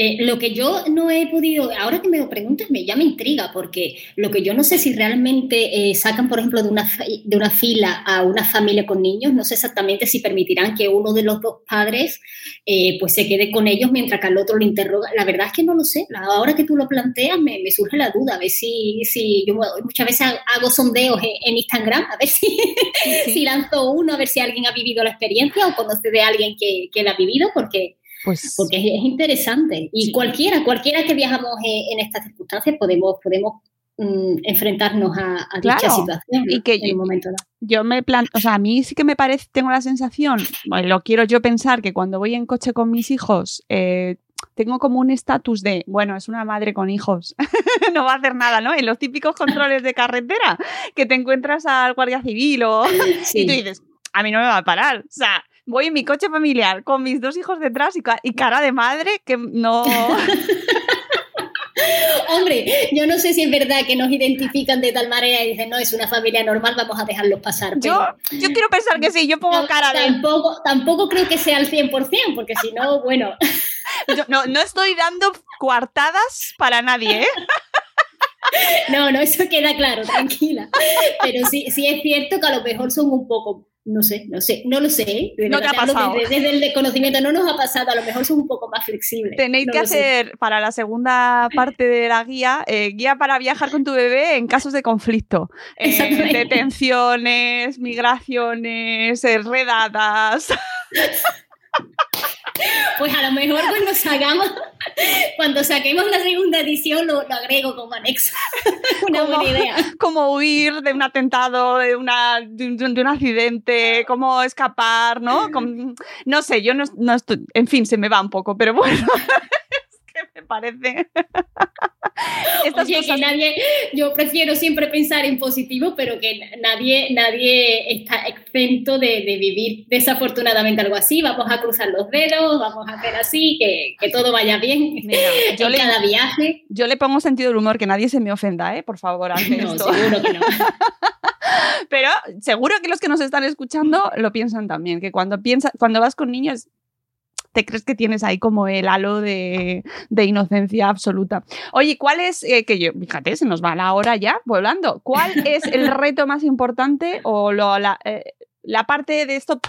S2: Eh, lo que yo no he podido, ahora que me lo preguntas, me ya me intriga, porque lo que yo no sé si realmente eh, sacan, por ejemplo, de una, de una fila a una familia con niños, no sé exactamente si permitirán que uno de los dos padres eh, pues se quede con ellos mientras que al otro le interroga. La verdad es que no lo sé. Ahora que tú lo planteas, me, me surge la duda, a ver si, si yo muchas veces hago sondeos en, en Instagram, a ver (laughs) si,
S1: sí.
S2: si lanzo uno, a ver si alguien ha vivido la experiencia o conoce de alguien que, que la ha vivido, porque
S1: Pues
S2: porque es, es interesante. Y
S1: Sí.
S2: cualquiera, cualquiera que viajamos en, en estas circunstancias podemos, podemos mm, enfrentarnos a, a
S1: Claro,
S2: dicha situación
S1: y que
S2: en
S1: yo-
S2: un momento dado.
S1: Yo me plan, o sea, a mí sí que me parece, tengo la sensación, bueno, lo quiero yo pensar, que cuando voy en coche con mis hijos, eh, tengo como un estatus de, bueno, es una madre con hijos, (laughs) no va a hacer nada, ¿no? En los típicos controles de carretera, que te encuentras al guardia civil o...
S2: Sí. (laughs)
S1: Y tú dices, a mí no me va a parar. O sea, voy en mi coche familiar con mis dos hijos detrás y, ca- y cara de madre que no... (laughs)
S2: Hombre, yo no sé si es verdad que nos identifican de tal manera y dicen, no, es una familia normal, vamos a dejarlos pasar.
S1: Yo,
S2: pero
S1: yo quiero pensar que sí, yo pongo cara de...
S2: tampoco, tampoco creo que sea al 100%, porque si no, bueno, (laughs)
S1: yo no, no estoy dando coartadas para nadie, ¿eh? (laughs)
S2: no, no, eso queda claro, tranquila. Pero sí, sí es cierto que a lo mejor son un poco, no sé, no sé, no lo sé. de
S1: No te ha pasado.
S2: Desde, desde el desconocimiento no nos ha pasado, a lo mejor son un poco más flexibles.
S1: Tenéis
S2: no
S1: que
S2: sé.
S1: hacer para la segunda parte de la guía, eh, guía para viajar con tu bebé en casos de conflicto. Eh, detenciones, migraciones, redadas. (laughs)
S2: Pues a lo mejor cuando sacamos, cuando saquemos la segunda edición lo, lo agrego como anexo. (laughs) Una
S1: Como-
S2: buena idea.
S1: cómo huir de un atentado, de, una, de, un, de un accidente, cómo escapar, ¿no? No sé, yo no, no estoy, en fin, se me va un poco, pero bueno, (laughs) me parece. (laughs) Estas
S2: Oye,
S1: cosas-
S2: que nadie, yo prefiero siempre pensar en positivo, pero que nadie, nadie está exento de, de vivir desafortunadamente algo así. Vamos a cruzar los dedos, vamos a hacer así, que, que todo vaya bien
S1: Mira, yo
S2: en
S1: le-
S2: cada viaje.
S1: Yo le pongo sentido del humor, que nadie se me ofenda, ¿eh? Por favor,
S2: No,
S1: esto.
S2: seguro que no. (laughs)
S1: Pero seguro que los que nos están escuchando lo piensan también, que cuando piensas, cuando vas con niños, te crees que tienes ahí como el halo de, de inocencia absoluta. Oye, ¿cuál es, eh, que yo, fíjate, se nos va la hora ya volando, ¿cuál es el (laughs) reto más importante o lo- la, eh, la parte de esto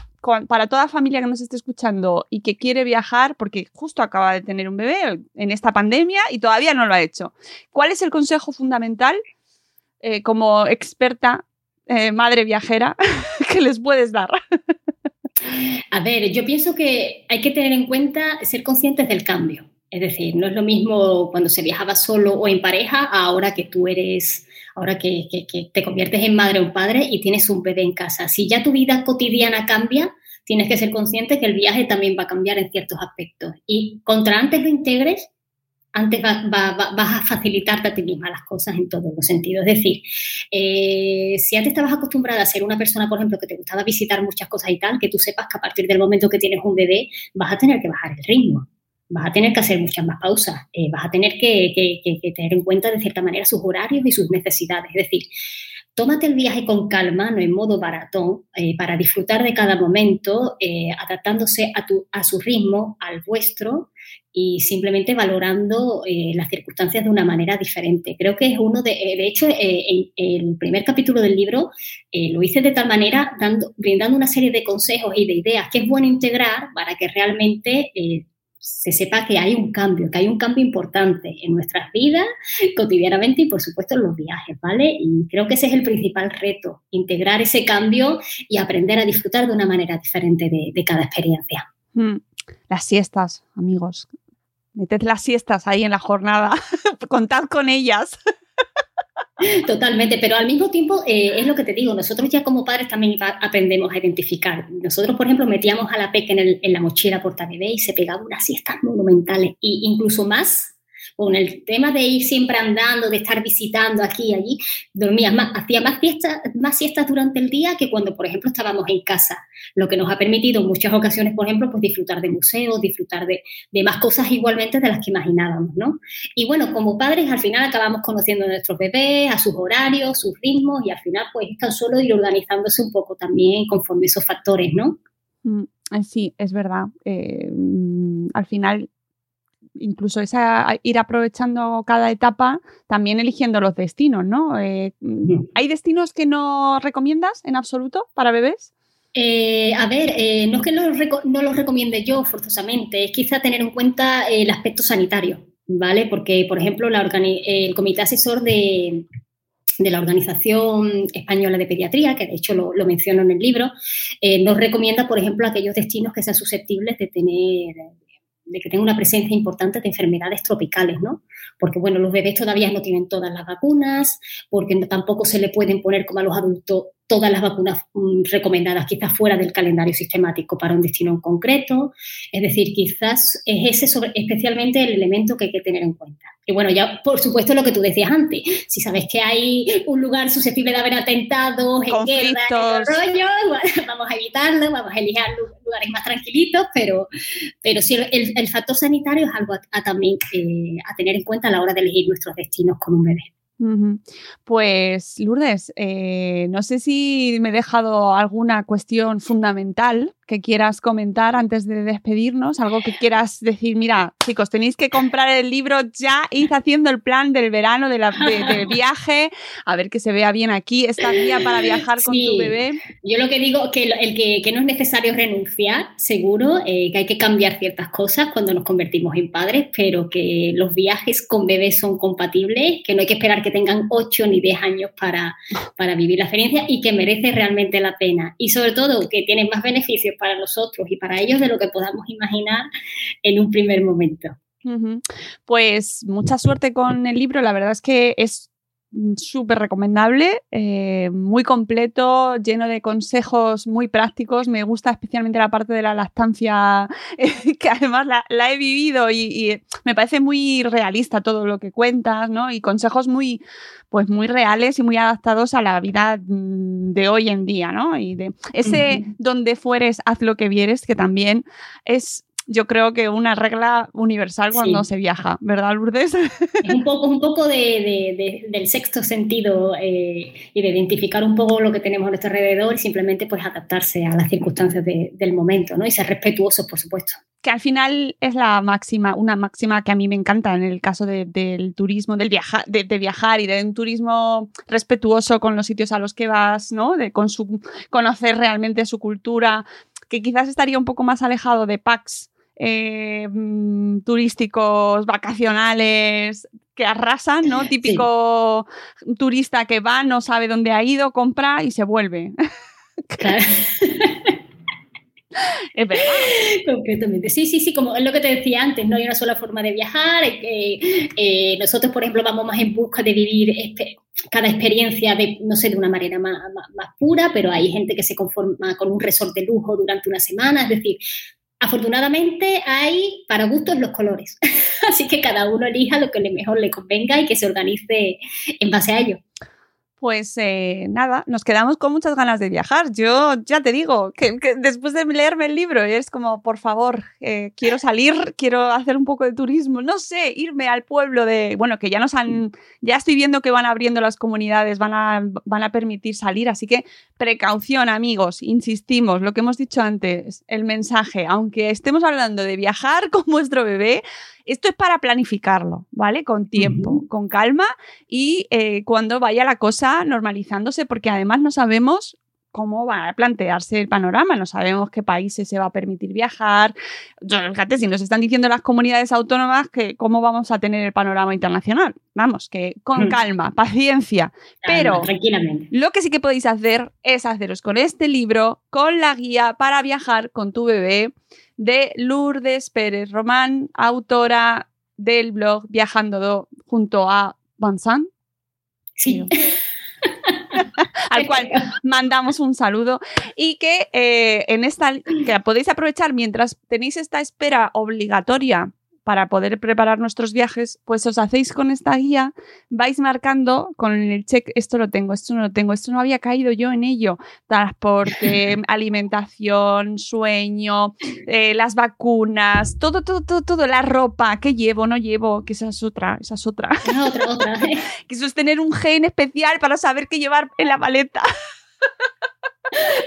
S1: para toda familia que nos esté escuchando y que quiere viajar porque justo acaba de tener un bebé en esta pandemia y todavía no lo ha hecho? ¿Cuál es el consejo fundamental eh, como experta eh, madre viajera (laughs) que les puedes dar?
S2: A ver, yo pienso que hay que tener en cuenta ser conscientes del cambio. Es decir, no es lo mismo cuando se viajaba solo o en pareja, ahora que tú eres, ahora que, que- que te conviertes en madre o padre y tienes un bebé en casa. Si ya tu vida cotidiana cambia, tienes que ser consciente que el viaje también va a cambiar en ciertos aspectos. Y contra antes lo integres, antes va- va- va- vas a facilitarte a ti misma las cosas en todos los sentidos. Es decir, eh, si antes estabas acostumbrada a ser una persona, por ejemplo, que te gustaba visitar muchas cosas y tal, que tú sepas que a partir del momento que tienes un bebé vas a tener que bajar el ritmo, vas a tener que hacer muchas más pausas, eh, vas a tener que tener en cuenta de cierta manera sus horarios y sus necesidades. Es decir, tómate el viaje con calma, no en modo baratón, eh, para disfrutar de cada momento, eh, adaptándose a, tu, a su ritmo, al vuestro y simplemente valorando eh, las circunstancias de una manera diferente. Creo que es uno de, eh, de hecho, en el primer capítulo del libro lo hice de tal manera, dando, brindando una serie de consejos y de ideas que es bueno integrar para que realmente se sepa que hay un cambio, que hay un cambio importante en nuestras vidas cotidianamente y por supuesto en los viajes, ¿vale? Y creo que ese es el principal reto, integrar ese cambio y aprender a disfrutar de una manera diferente de, cada experiencia.
S1: Mm, Las siestas, amigos. Meted las siestas ahí en la jornada. (laughs) Contad con ellas.
S2: Totalmente, pero al mismo tiempo eh, es lo que te digo, nosotros ya como padres también aprendemos a identificar. Nosotros, por ejemplo, metíamos a la peque en, en la mochila portabebé y se pegaba unas siestas monumentales, y incluso más con el tema de ir siempre andando, de estar visitando aquí y allí, dormía más, hacía más siestas, más siestas durante el día que cuando, por ejemplo, estábamos en casa, lo que nos ha permitido en muchas ocasiones, por ejemplo, pues disfrutar de museos, disfrutar de, más cosas igualmente de las que imaginábamos, ¿no? Y bueno, como padres al final acabamos conociendo a nuestros bebés, a sus horarios, sus ritmos y al final pues es tan solo ir organizándose un poco también conforme esos factores, ¿no?
S1: Mm, eh, Sí, es verdad. Eh, mm, al final, incluso esa, ir aprovechando cada etapa, también eligiendo los destinos, ¿no? Eh, mm, ¿Hay destinos que no recomiendas en absoluto para bebés?
S2: Eh, a ver, eh, no es que los no los recomiende yo forzosamente, es quizá tener en cuenta el aspecto sanitario, ¿vale? Porque, por ejemplo, la el comité asesor de, de la Organización Española de Pediatría, que de hecho lo, lo menciono en el libro, eh, nos recomienda, por ejemplo, aquellos destinos que sean susceptibles de tener de que tenga una presencia importante de enfermedades tropicales, ¿no? Porque, bueno, los bebés todavía no tienen todas las vacunas, porque tampoco se le pueden poner como a los adultos todas las vacunas mm, recomendadas, quizás fuera del calendario sistemático para un destino en concreto. Es decir, quizás es ese especialmente el elemento que hay que tener en cuenta. Y bueno, ya por supuesto lo que tú decías antes, si sabes que hay un lugar susceptible de haber atentados, en guerra, (laughs) vamos a evitarlo, vamos a elegir lugares más tranquilitos, pero, pero sí, el, factor sanitario es algo a, también eh, a tener en cuenta a la hora de elegir nuestros destinos con un bebé.
S1: Pues Lourdes, eh, no sé si me he dejado alguna cuestión fundamental que quieras comentar antes de despedirnos, algo que quieras decir, mira, chicos, tenéis que comprar el libro ya, id haciendo el plan del verano, de la, del (laughs) viaje, a ver que se vea bien aquí, esta guía para viajar con tu bebé.
S2: Yo lo que digo que el que, que no es necesario renunciar, seguro, eh, que hay que cambiar ciertas cosas cuando nos convertimos en padres, pero que los viajes con bebés son compatibles, que no hay que esperar que tengan 8 ni 10 años para, para vivir la experiencia y que merece realmente la pena. Y sobre todo que tienen más beneficios para nosotros y para ellos de lo que podamos imaginar en un primer momento.
S1: Pues mucha suerte con el libro, la verdad es que es súper recomendable, eh, muy completo, lleno de consejos muy prácticos. Me gusta especialmente la parte de la lactancia, (laughs) que además la, he vivido y, y, me parece muy realista todo lo que cuentas, ¿no? Y consejos muy, pues muy reales y muy adaptados a la vida mm, de hoy en día, ¿no? Y de ese donde fueres, haz lo que vieres, que también es yo creo que una regla universal cuando se viaja, ¿verdad, Lourdes?
S2: Es (laughs) un poco, un poco de, del sexto sentido eh, y de identificar un poco lo que tenemos a nuestro alrededor y simplemente pues adaptarse a las circunstancias del momento, ¿no? Y ser respetuosos, por supuesto.
S1: Que al final es la máxima, una máxima que a mí me encanta en el caso del turismo, del viajar, de, viajar y de un turismo respetuoso con los sitios a los que vas, ¿no? De con su, conocer realmente su cultura, que quizás estaría un poco más alejado de packs eh, mm, turísticos, vacacionales, que arrasan, ¿no? Típico turista que va, no sabe dónde ha ido, compra y se vuelve. (laughs)
S2: es verdad. Completamente. Sí, sí, sí, como es lo que te decía antes, no hay una sola forma de viajar. Eh, nosotros, por ejemplo, vamos más en busca de vivir cada experiencia de, no sé, de una manera más, más, pura, pero hay gente que se conforma con un resort de lujo durante una semana. Es decir, Afortunadamente hay para gustos los colores, (laughs) así que cada uno elija lo que mejor le convenga y que se organice en base a ello.
S1: Pues eh, nada, nos quedamos con muchas ganas de viajar. Yo ya te digo que, después de leerme el libro es como, por favor, eh, quiero salir, quiero hacer un poco de turismo, no sé, irme al pueblo de, bueno, que ya nos han, ya estoy viendo que van abriendo las comunidades, van a, van a permitir salir, así que precaución amigos, insistimos, lo que hemos dicho antes, el mensaje, aunque estemos hablando de viajar (laughs) con vuestro bebé, esto es para planificarlo, ¿vale? Con tiempo, con calma y eh, cuando vaya la cosa normalizándose, porque además no sabemos cómo va a plantearse el panorama, no sabemos qué países se va a permitir viajar. Fíjate, si nos están diciendo las comunidades autónomas que cómo vamos a tener el panorama internacional. Vamos, que con hmm. calma, paciencia. Pero lo que sí que podéis hacer es haceros con este libro, con la guía para viajar con tu bebé de Lourdes Pérez Román, autora del blog Viajando junto a Bansan.
S2: Sí. (laughs)
S1: al cual mandamos un saludo y que eh, en esta que podéis aprovechar mientras tenéis esta espera obligatoria para poder preparar nuestros viajes, pues os hacéis con esta guía, vais marcando con el check, esto lo tengo, esto no lo tengo, esto no había caído yo en ello, transporte, (laughs) alimentación, sueño, eh, las vacunas, todo, todo, todo, todo, la ropa, que llevo, no llevo, que esa es otra, esa es otra. (laughs)
S2: otra, otra. (laughs)
S1: que eso es tener un gen especial para saber qué llevar en la maleta.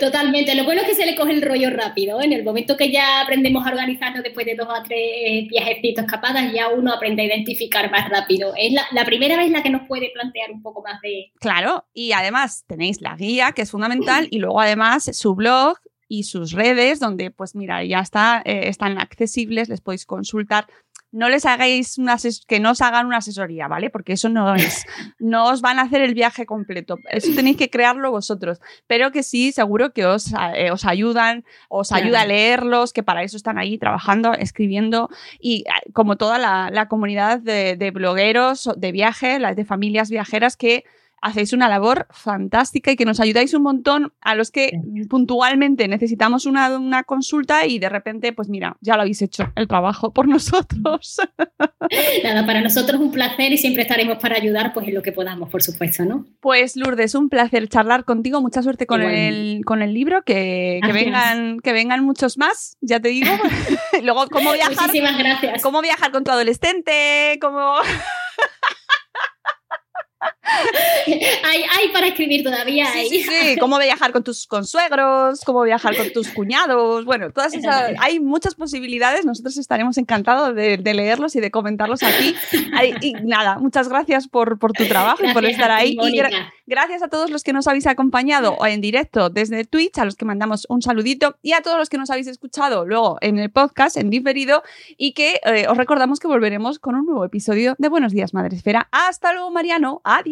S2: Totalmente. Lo bueno es que se le coge el rollo rápido. En el momento que ya aprendemos a organizarnos después de dos o tres viajecitos escapadas, ya uno aprende a identificar más rápido. Es la, primera vez la que nos puede plantear un poco más de...
S1: Claro, y además tenéis la guía, que es fundamental, y luego además su blog y sus redes, donde pues mira, ya está, eh, están accesibles, les podéis consultar no les hagáis una que no os hagan una asesoría, ¿vale? Porque eso no es. No os van a hacer el viaje completo. Eso tenéis que crearlo vosotros. Pero que sí, seguro que os, eh, os ayudan, os ayuda a leerlos, que para eso están ahí trabajando, escribiendo. Y eh, como toda la, la comunidad de, de blogueros de viaje, las de familias viajeras que hacéis una labor fantástica y que nos ayudáis un montón a los que puntualmente necesitamos una, una consulta y de repente, pues mira, ya lo habéis hecho el trabajo por nosotros. (laughs)
S2: Nada, para nosotros un placer y siempre estaremos para ayudar pues en lo que podamos, por supuesto, ¿no?
S1: Pues Lourdes, un placer charlar contigo. Mucha suerte con,
S2: Igualmente.
S1: el, con el libro, que, que vengan, que vengan muchos más, ya te digo. (laughs) Luego, cómo viajar,
S2: Muchísimas gracias.
S1: cómo viajar con tu adolescente, cómo... (laughs)
S2: Hay, hay para escribir todavía.
S1: Sí,
S2: hay.
S1: sí, sí, cómo viajar con tus consuegros, cómo viajar con tus cuñados. Bueno, todas esas. Hay muchas posibilidades. Nosotros estaremos encantados de, de leerlos y de comentarlos aquí. Y nada, muchas gracias por, por tu trabajo y por
S2: Gracias
S1: estar
S2: ti,
S1: ahí. Y gra- gracias a todos los que nos habéis acompañado en directo desde Twitch, a los que mandamos un saludito, y a todos los que nos habéis escuchado luego en el podcast, en diferido, y que eh, os recordamos que volveremos con un nuevo episodio de Buenos Días, Madre Esfera. Hasta luego, Mariano. Adiós.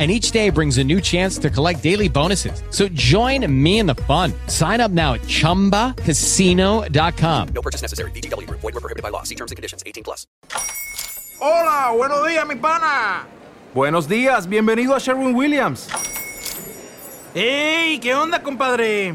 S3: And each day brings a new chance to collect daily bonuses. So join me in the fun. Sign up now at chumbacasino.com.
S4: No purchase necessary. VGW Group. Void were prohibited by law. See terms and conditions. 18 plus.
S5: Hola, buenos días, mi pana.
S6: Buenos días, bienvenido a Sherwin Williams.
S5: ¡Ey! ¿Qué onda, compadre?